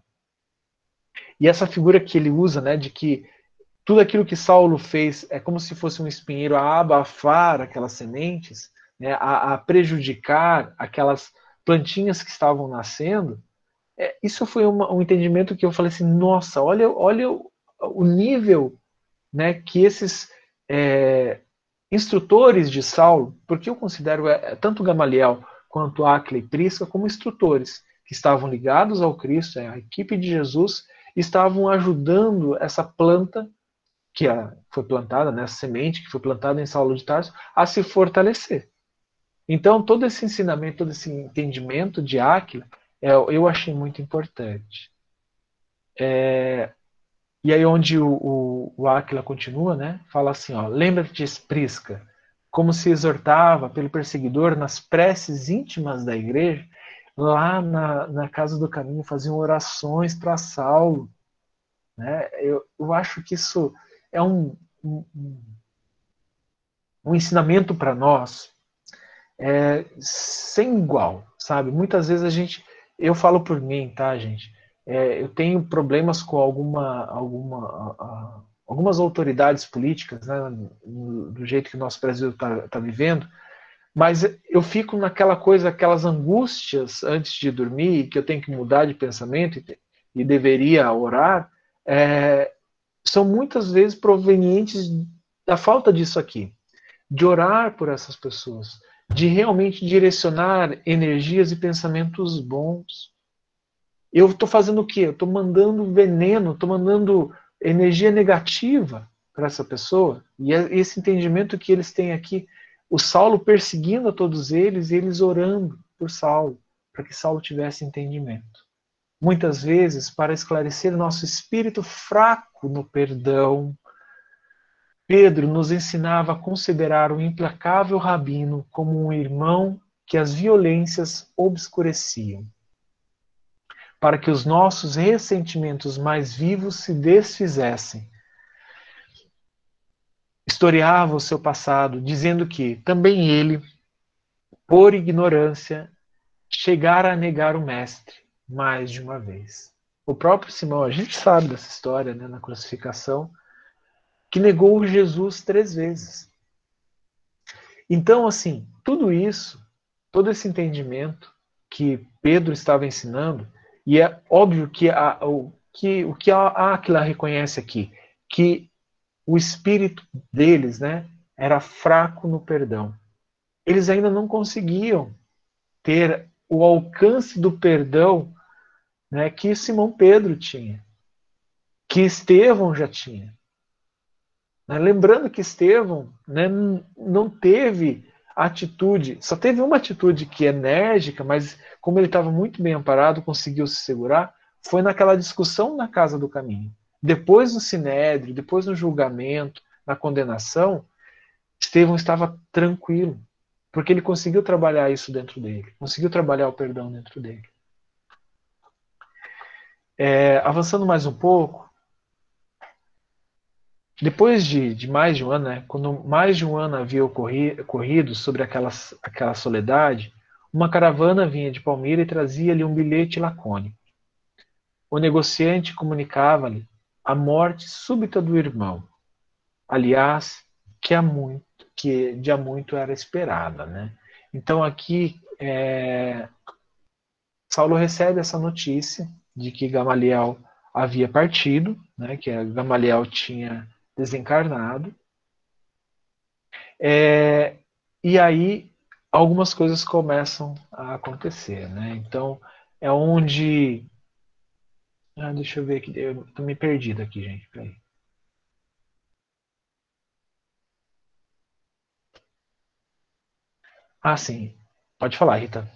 S1: E essa figura que ele usa, né, de que tudo aquilo que Saulo fez é como se fosse um espinheiro a abafar aquelas sementes, né, a, a, prejudicar aquelas plantinhas que estavam nascendo, é, isso foi uma, um entendimento que eu falei assim, nossa, olha, olha o, o nível né, que esses é, instrutores de Saulo, porque eu considero é, tanto Gamaliel quanto Acre e Prisca como instrutores que estavam ligados ao Cristo, a equipe de Jesus, estavam ajudando essa planta que foi plantada, né, essa semente que foi plantada em Saulo de Tarso, a se fortalecer. Então, todo esse ensinamento, todo esse entendimento de Aquila, é, eu achei muito importante. é, e aí onde o, o, o Aquila continua, né? Fala assim, ó, lembra-te, Prisca, como se exortava pelo perseguidor nas preces íntimas da igreja, lá na, na casa do caminho faziam orações para Saulo. Né? Eu, eu acho que isso é um, um, um ensinamento para nós é, sem igual, sabe? Muitas vezes a gente, eu falo por mim, tá, gente? É, eu tenho problemas com alguma, alguma, algumas autoridades políticas, né, do jeito que o nosso Brasil está tá vivendo, mas eu fico naquela coisa, aquelas angústias antes de dormir, que eu tenho que mudar de pensamento e, e deveria orar, é, são muitas vezes provenientes da falta disso aqui, de orar por essas pessoas, de realmente direcionar energias e pensamentos bons. Eu estou fazendo o quê? Eu estou mandando veneno, estou mandando energia negativa para essa pessoa. E é esse entendimento que eles têm aqui, o Saulo perseguindo a todos eles e eles orando por Saulo, para que Saulo tivesse entendimento. Muitas vezes, para esclarecer nosso espírito fraco no perdão, Pedro nos ensinava a considerar o implacável rabino como um irmão que as violências obscureciam para que os nossos ressentimentos mais vivos se desfizessem. Historiava o seu passado, dizendo que também ele, por ignorância, chegara a negar o Mestre mais de uma vez. O próprio Simão, a gente sabe dessa história né, na crucificação, que negou Jesus três vezes. Então, assim, tudo isso, todo esse entendimento que Pedro estava ensinando, e é óbvio que, a, o, que o que a Aquila reconhece aqui, que o espírito deles né, era fraco no perdão. Eles ainda não conseguiam ter o alcance do perdão né, que Simão Pedro tinha, que Estevão já tinha. Né, lembrando que Estevão né, não teve atitude, só teve uma atitude que é enérgica, mas como ele estava muito bem amparado, conseguiu se segurar, foi naquela discussão na casa do caminho. Depois no sinédrio, depois no julgamento, na condenação, Estevão estava tranquilo, porque ele conseguiu trabalhar isso dentro dele, conseguiu trabalhar o perdão dentro dele. É, avançando mais um pouco, depois de, de, mais de um ano, né, quando mais de um ano havia ocorrido sobre aquela, aquela soledade, uma caravana vinha de Palmira e trazia-lhe um bilhete lacônico. O negociante comunicava-lhe a morte súbita do irmão, aliás, que há muito, que de há muito era esperada, né? Então aqui é, Saulo recebe essa notícia de que Gamaliel havia partido, né? Que Gamaliel tinha desencarnado. É, e aí algumas coisas começam a acontecer, né? Então é onde ah, deixa eu ver aqui, eu tô me perdido aqui, gente. Peraí. Ah, sim. Pode falar, Rita.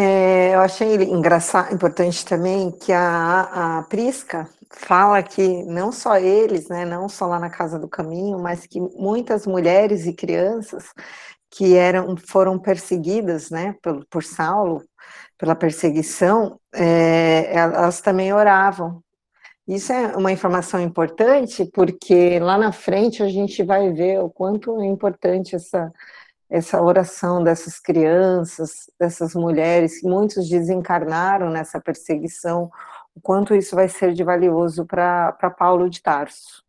S3: É, eu achei engraçado, importante também que a, a Prisca fala que não só eles, né, não só lá na Casa do Caminho, mas que muitas mulheres e crianças que eram foram perseguidas, né, por, por Saulo, pela perseguição, é, elas também oravam. Isso é uma informação importante, porque lá na frente a gente vai ver o quanto é importante essa essa oração dessas crianças, dessas mulheres, muitos desencarnaram nessa perseguição, o quanto isso vai ser de valioso para Paulo de Tarso.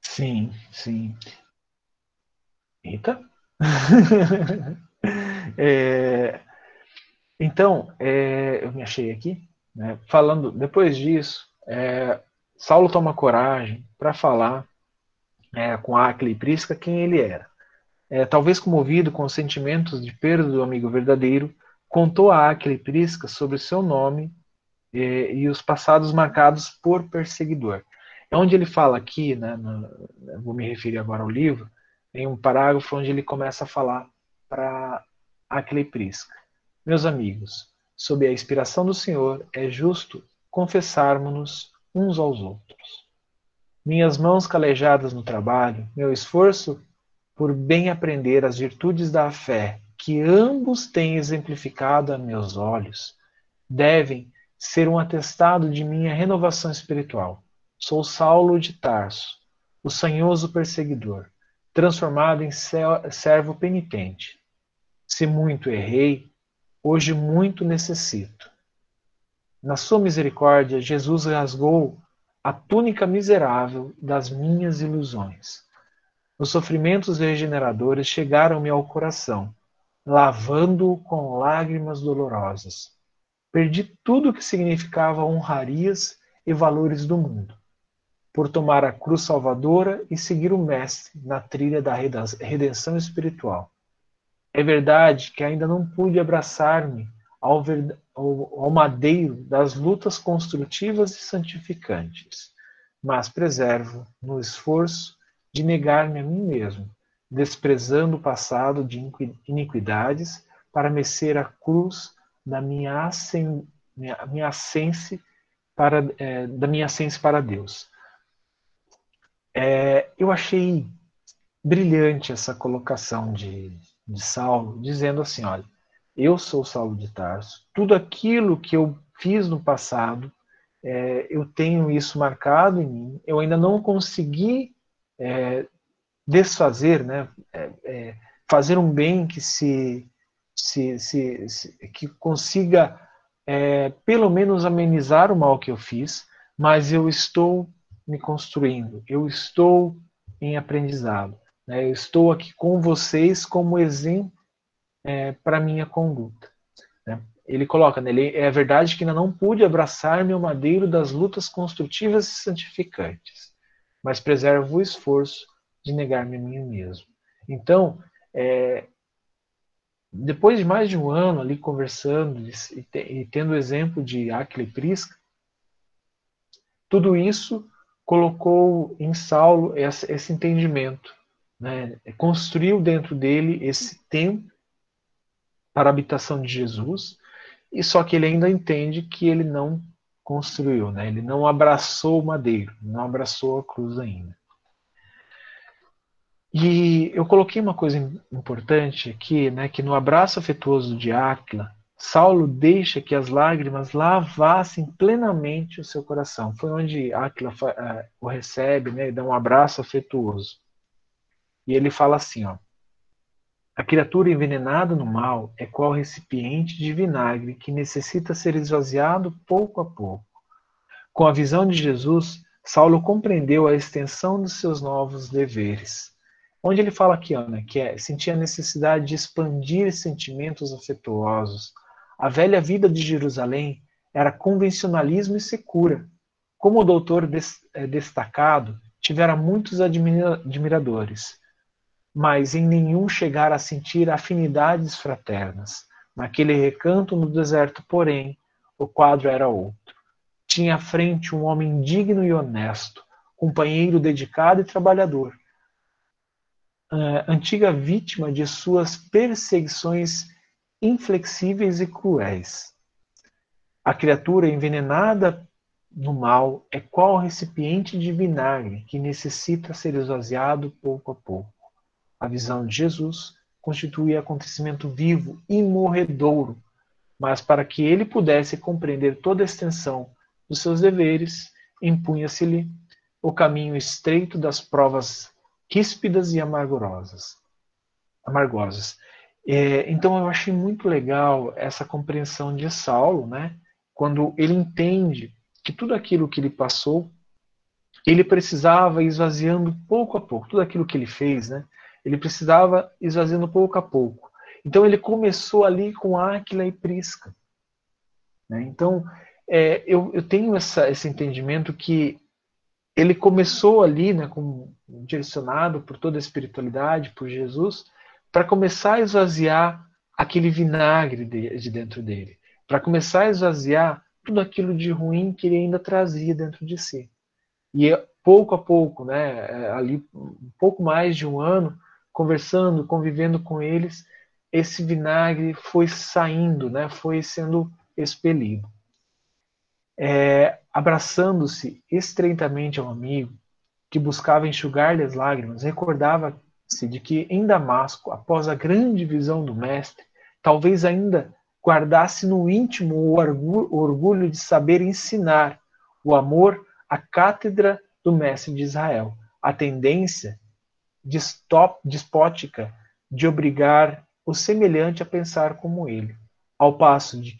S1: Sim, sim. Eita! é, então, é, eu me achei aqui, né, falando, depois disso, é, Saulo toma coragem para falar é, com Acre e Prisca quem ele era é, talvez comovido com os sentimentos de perda do amigo verdadeiro, contou a Aquila Prisca sobre seu nome é, e os passados marcados por perseguidor. É onde ele fala aqui, né, no, vou me referir agora ao livro, em um parágrafo onde ele começa a falar para Aquila Prisca. Meus amigos, sob a inspiração do Senhor, é justo confessarmos-nos uns aos outros. Minhas mãos calejadas no trabalho, meu esforço por bem aprender as virtudes da fé que ambos têm exemplificado a meus olhos, devem ser um atestado de minha renovação espiritual. Sou Saulo de Tarso, o sanhoso perseguidor, transformado em servo penitente. Se muito errei, hoje muito necessito. Na sua misericórdia, Jesus rasgou a túnica miserável das minhas ilusões. Os sofrimentos regeneradores chegaram-me ao coração, lavando-o com lágrimas dolorosas. Perdi tudo o que significava honrarias e valores do mundo, por tomar a cruz salvadora e seguir o Mestre na trilha da redenção espiritual. É verdade que ainda não pude abraçar-me ao, ao, ao madeiro das lutas construtivas e santificantes, mas preservo no esforço de negar-me a mim mesmo, desprezando o passado de iniquidades para mecer a cruz da minha, ascen, minha, minha para, é, da minha ascense para Deus. É, eu achei brilhante essa colocação de, de Saulo, dizendo assim: olha, eu sou Saulo de Tarso, tudo aquilo que eu fiz no passado, é, eu tenho isso marcado em mim, eu ainda não consegui é, desfazer, né, é, é, fazer um bem que se, se, se, se que consiga é, pelo menos amenizar o mal que eu fiz, mas eu estou me construindo, eu estou em aprendizado, né, eu estou aqui com vocês como exemplo é, para minha conduta. Né. Ele coloca, né, ele, é verdade que ainda não pude abraçar meu madeiro das lutas construtivas e santificantes mas preservo o esforço de negar-me a mim mesmo. Então, é, depois de mais de um ano ali conversando e, tendo o exemplo de Aquila e Prisca, tudo isso colocou em Saulo esse, esse entendimento, né? construiu dentro dele esse tempo para a habitação de Jesus, e só que ele ainda entende que ele não construiu, né? Ele não abraçou o madeiro, não abraçou a cruz ainda. E eu coloquei uma coisa importante aqui, né, que no abraço afetuoso de Áquila, Saulo deixa que as lágrimas lavassem plenamente o seu coração. Foi onde Áquila uh, o recebe, né, e dá um abraço afetuoso. E ele fala assim, ó: a criatura envenenada no mal é qual recipiente de vinagre que necessita ser esvaziado pouco a pouco. Com a visão de Jesus, Saulo compreendeu a extensão dos seus novos deveres. Onde ele fala aqui, Ana, que é sentir a necessidade de expandir sentimentos afetuosos. A velha vida de Jerusalém era convencionalismo e secura. Como o doutor eh, destacado, tivera muitos admiradores mas em nenhum chegar a sentir afinidades fraternas. Naquele recanto no deserto, porém, o quadro era outro. Tinha à frente um homem digno e honesto, companheiro dedicado e trabalhador, uh, antiga vítima de suas perseguições inflexíveis e cruéis. A criatura envenenada no mal é qual recipiente de vinagre que necessita ser esvaziado pouco a pouco. A visão de Jesus constitui acontecimento vivo e morredouro, mas para que ele pudesse compreender toda a extensão dos seus deveres, impunha-se-lhe o caminho estreito das provas ríspidas e amargurosas. amargosas. É, então eu achei muito legal essa compreensão de Saulo, né? quando ele entende que tudo aquilo que ele passou, ele precisava ir esvaziando pouco a pouco, tudo aquilo que ele fez, né? Ele precisava esvaziando pouco a pouco. Então ele começou ali com Áquila e Prisca. Né? Então é, eu, eu, tenho essa, esse entendimento que ele começou ali, né, com, direcionado por toda a espiritualidade, por Jesus, para começar a esvaziar aquele vinagre de, de dentro dele, para começar a esvaziar tudo aquilo de ruim que ele ainda trazia dentro de si. E pouco a pouco, né, é, ali um pouco mais de um ano, conversando, convivendo com eles, esse vinagre foi saindo, né? Foi sendo expelido. É, Abraçando-se estreitamente ao amigo, que buscava enxugar-lhe as lágrimas, recordava-se de que em Damasco, após a grande visão do Mestre, talvez ainda guardasse no íntimo o orgulho de saber ensinar o amor à cátedra do Mestre de Israel, a tendência despótica de obrigar o semelhante a pensar como ele, ao passo de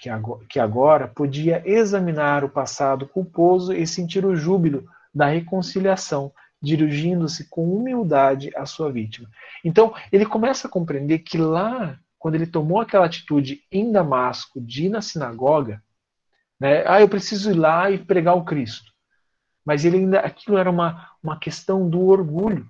S1: que agora podia examinar o passado culposo e sentir o júbilo da reconciliação, dirigindo-se com humildade à sua vítima. Então, ele começa a compreender que lá, quando ele tomou aquela atitude em Damasco de ir na sinagoga, né, ah, eu preciso ir lá e pregar o Cristo. Mas ele ainda, aquilo era uma, uma questão do orgulho.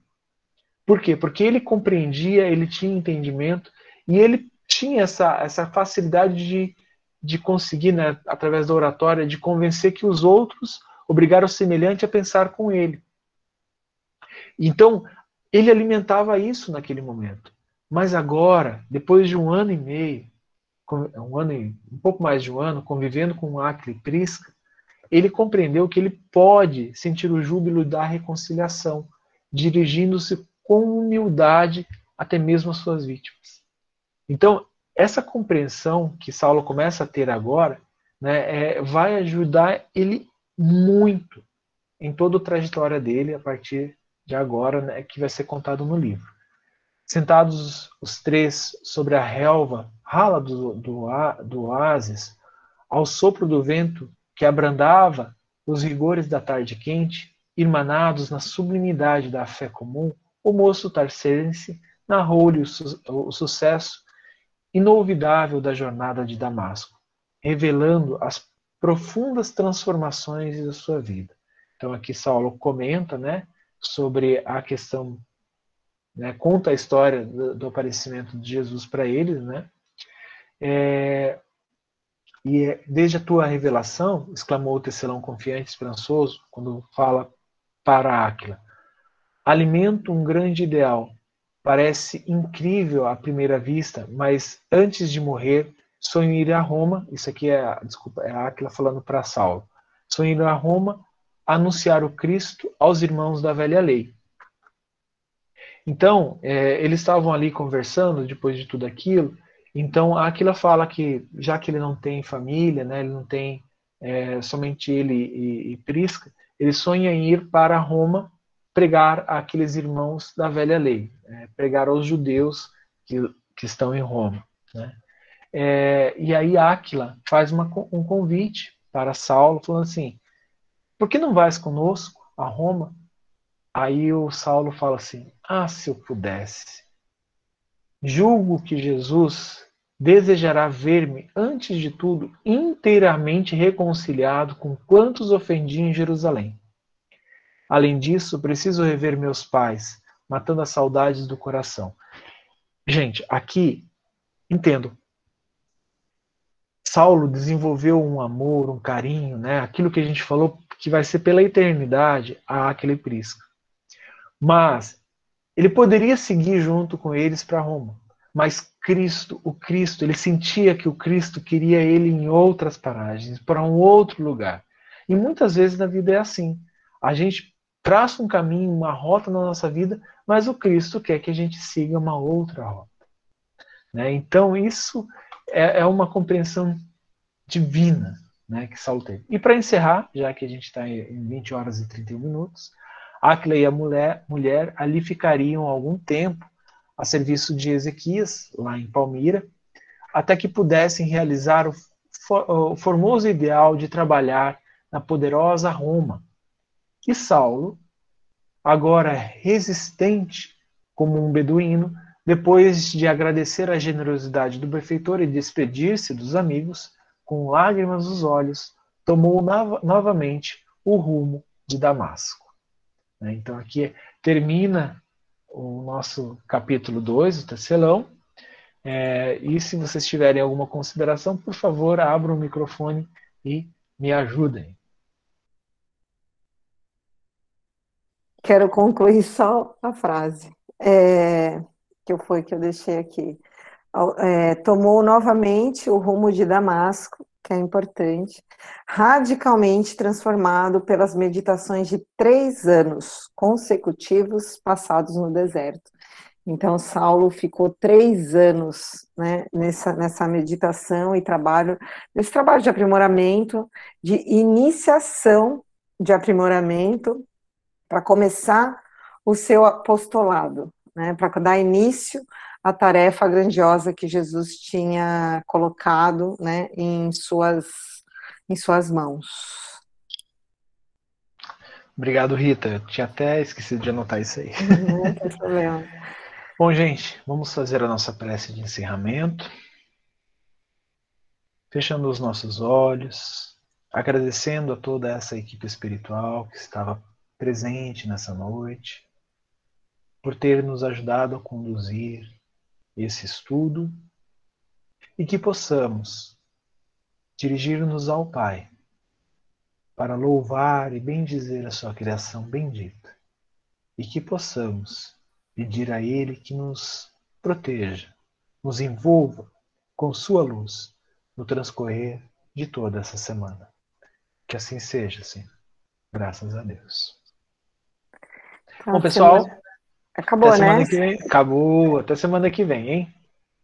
S1: Por quê? Porque ele compreendia, ele tinha entendimento e ele tinha essa, essa facilidade de, de conseguir, né, através da oratória, de convencer que os outros obrigaram o semelhante a pensar com ele. Então, ele alimentava isso naquele momento. Mas agora, depois de um ano e meio, um ano e um pouco mais de um ano, convivendo com Acre e Prisca, ele compreendeu que ele pode sentir o júbilo da reconciliação, dirigindo-se com humildade até mesmo às suas vítimas. Então, essa compreensão que Saulo começa a ter agora né, é, vai ajudar ele muito em toda a trajetória dele a partir de agora, né, que vai ser contado no livro. Sentados os três sobre a relva rala do, do, do oásis, ao sopro do vento que abrandava os rigores da tarde quente, irmanados na sublimidade da fé comum, o moço tarcense narrou-lhe o, su o sucesso inolvidável da jornada de Damasco, revelando as profundas transformações da sua vida. Então aqui Saulo comenta, né, sobre a questão, né, conta a história do, do aparecimento de Jesus para eles, né? É, e é, desde a tua revelação, exclamou o tecelão confiante esperançoso, quando fala para Áquila, alimento um grande ideal, Parece incrível à primeira vista, mas antes de morrer, sonho ir a Roma. Isso aqui é, desculpa, é a Aquila falando para Saulo. Sonho ir a Roma anunciar o Cristo aos irmãos da velha lei. Então, é, eles estavam ali conversando depois de tudo aquilo. Então, Aquila fala que, já que ele não tem família, né, ele não tem é, somente ele e, e Prisca, ele sonha em ir para Roma pregar àqueles irmãos da velha lei, é, pregar aos judeus que, que estão em Roma. Né? É, e aí Áquila faz uma, um convite para Saulo, falando assim: por que não vais conosco a Roma? Aí o Saulo fala assim: ah, se eu pudesse. Julgo que Jesus desejará ver-me, antes de tudo, inteiramente reconciliado com quantos ofendi em Jerusalém. Além disso, preciso rever meus pais, matando as saudades do coração. Gente, aqui, entendo. Saulo desenvolveu um amor, um carinho, né? aquilo que a gente falou que vai ser pela eternidade a aquele prisca. Mas ele poderia seguir junto com eles para Roma. Mas Cristo, o Cristo, ele sentia que o Cristo queria ele em outras paragens, para um outro lugar. E muitas vezes na vida é assim. A gente traça um caminho, uma rota na nossa vida, mas o Cristo quer que a gente siga uma outra rota. Né? Então, isso é, é, uma compreensão divina né, que Saulo teve. E para encerrar, já que a gente está em 20 horas e 31 minutos, Aquila e a mulher, mulher ali ficariam algum tempo a serviço de Ezequias, lá em Palmira, até que pudessem realizar o, o formoso ideal de trabalhar na poderosa Roma, e Saulo, agora resistente como um beduíno, depois de agradecer a generosidade do benfeitor e despedir-se dos amigos, com lágrimas nos olhos, tomou nova, novamente o rumo de Damasco. Né, então aqui termina o nosso capítulo 2, o tecelão. É, e se vocês tiverem alguma consideração, por favor, abram o microfone e me ajudem.
S3: Quero concluir só a frase é, que foi que eu deixei aqui. É, tomou novamente o rumo de Damasco que é importante, radicalmente transformado pelas meditações de três anos consecutivos passados no deserto. Então, Saulo ficou três anos né, nessa, nessa meditação e trabalho, nesse trabalho de aprimoramento, de iniciação de aprimoramento, para começar o seu apostolado, né, para dar início à tarefa grandiosa que Jesus tinha colocado né, em, suas, em suas mãos.
S1: Obrigado, Rita. Eu tinha até esquecido de anotar isso aí.
S3: Não tem problema.
S1: Bom, gente, vamos fazer a nossa prece de encerramento. Fechando os nossos olhos, agradecendo a toda essa equipe espiritual que estava presente nessa noite, por ter nos ajudado a conduzir esse estudo e que possamos dirigir-nos ao Pai para louvar e bendizer a sua criação bendita e que possamos pedir a Ele que nos proteja, nos envolva com Sua luz no transcorrer de toda essa semana. Que assim seja, sim. Graças a Deus. Bom, pessoal.
S3: Acabou, né?
S1: Vem, acabou. Até semana que vem, hein?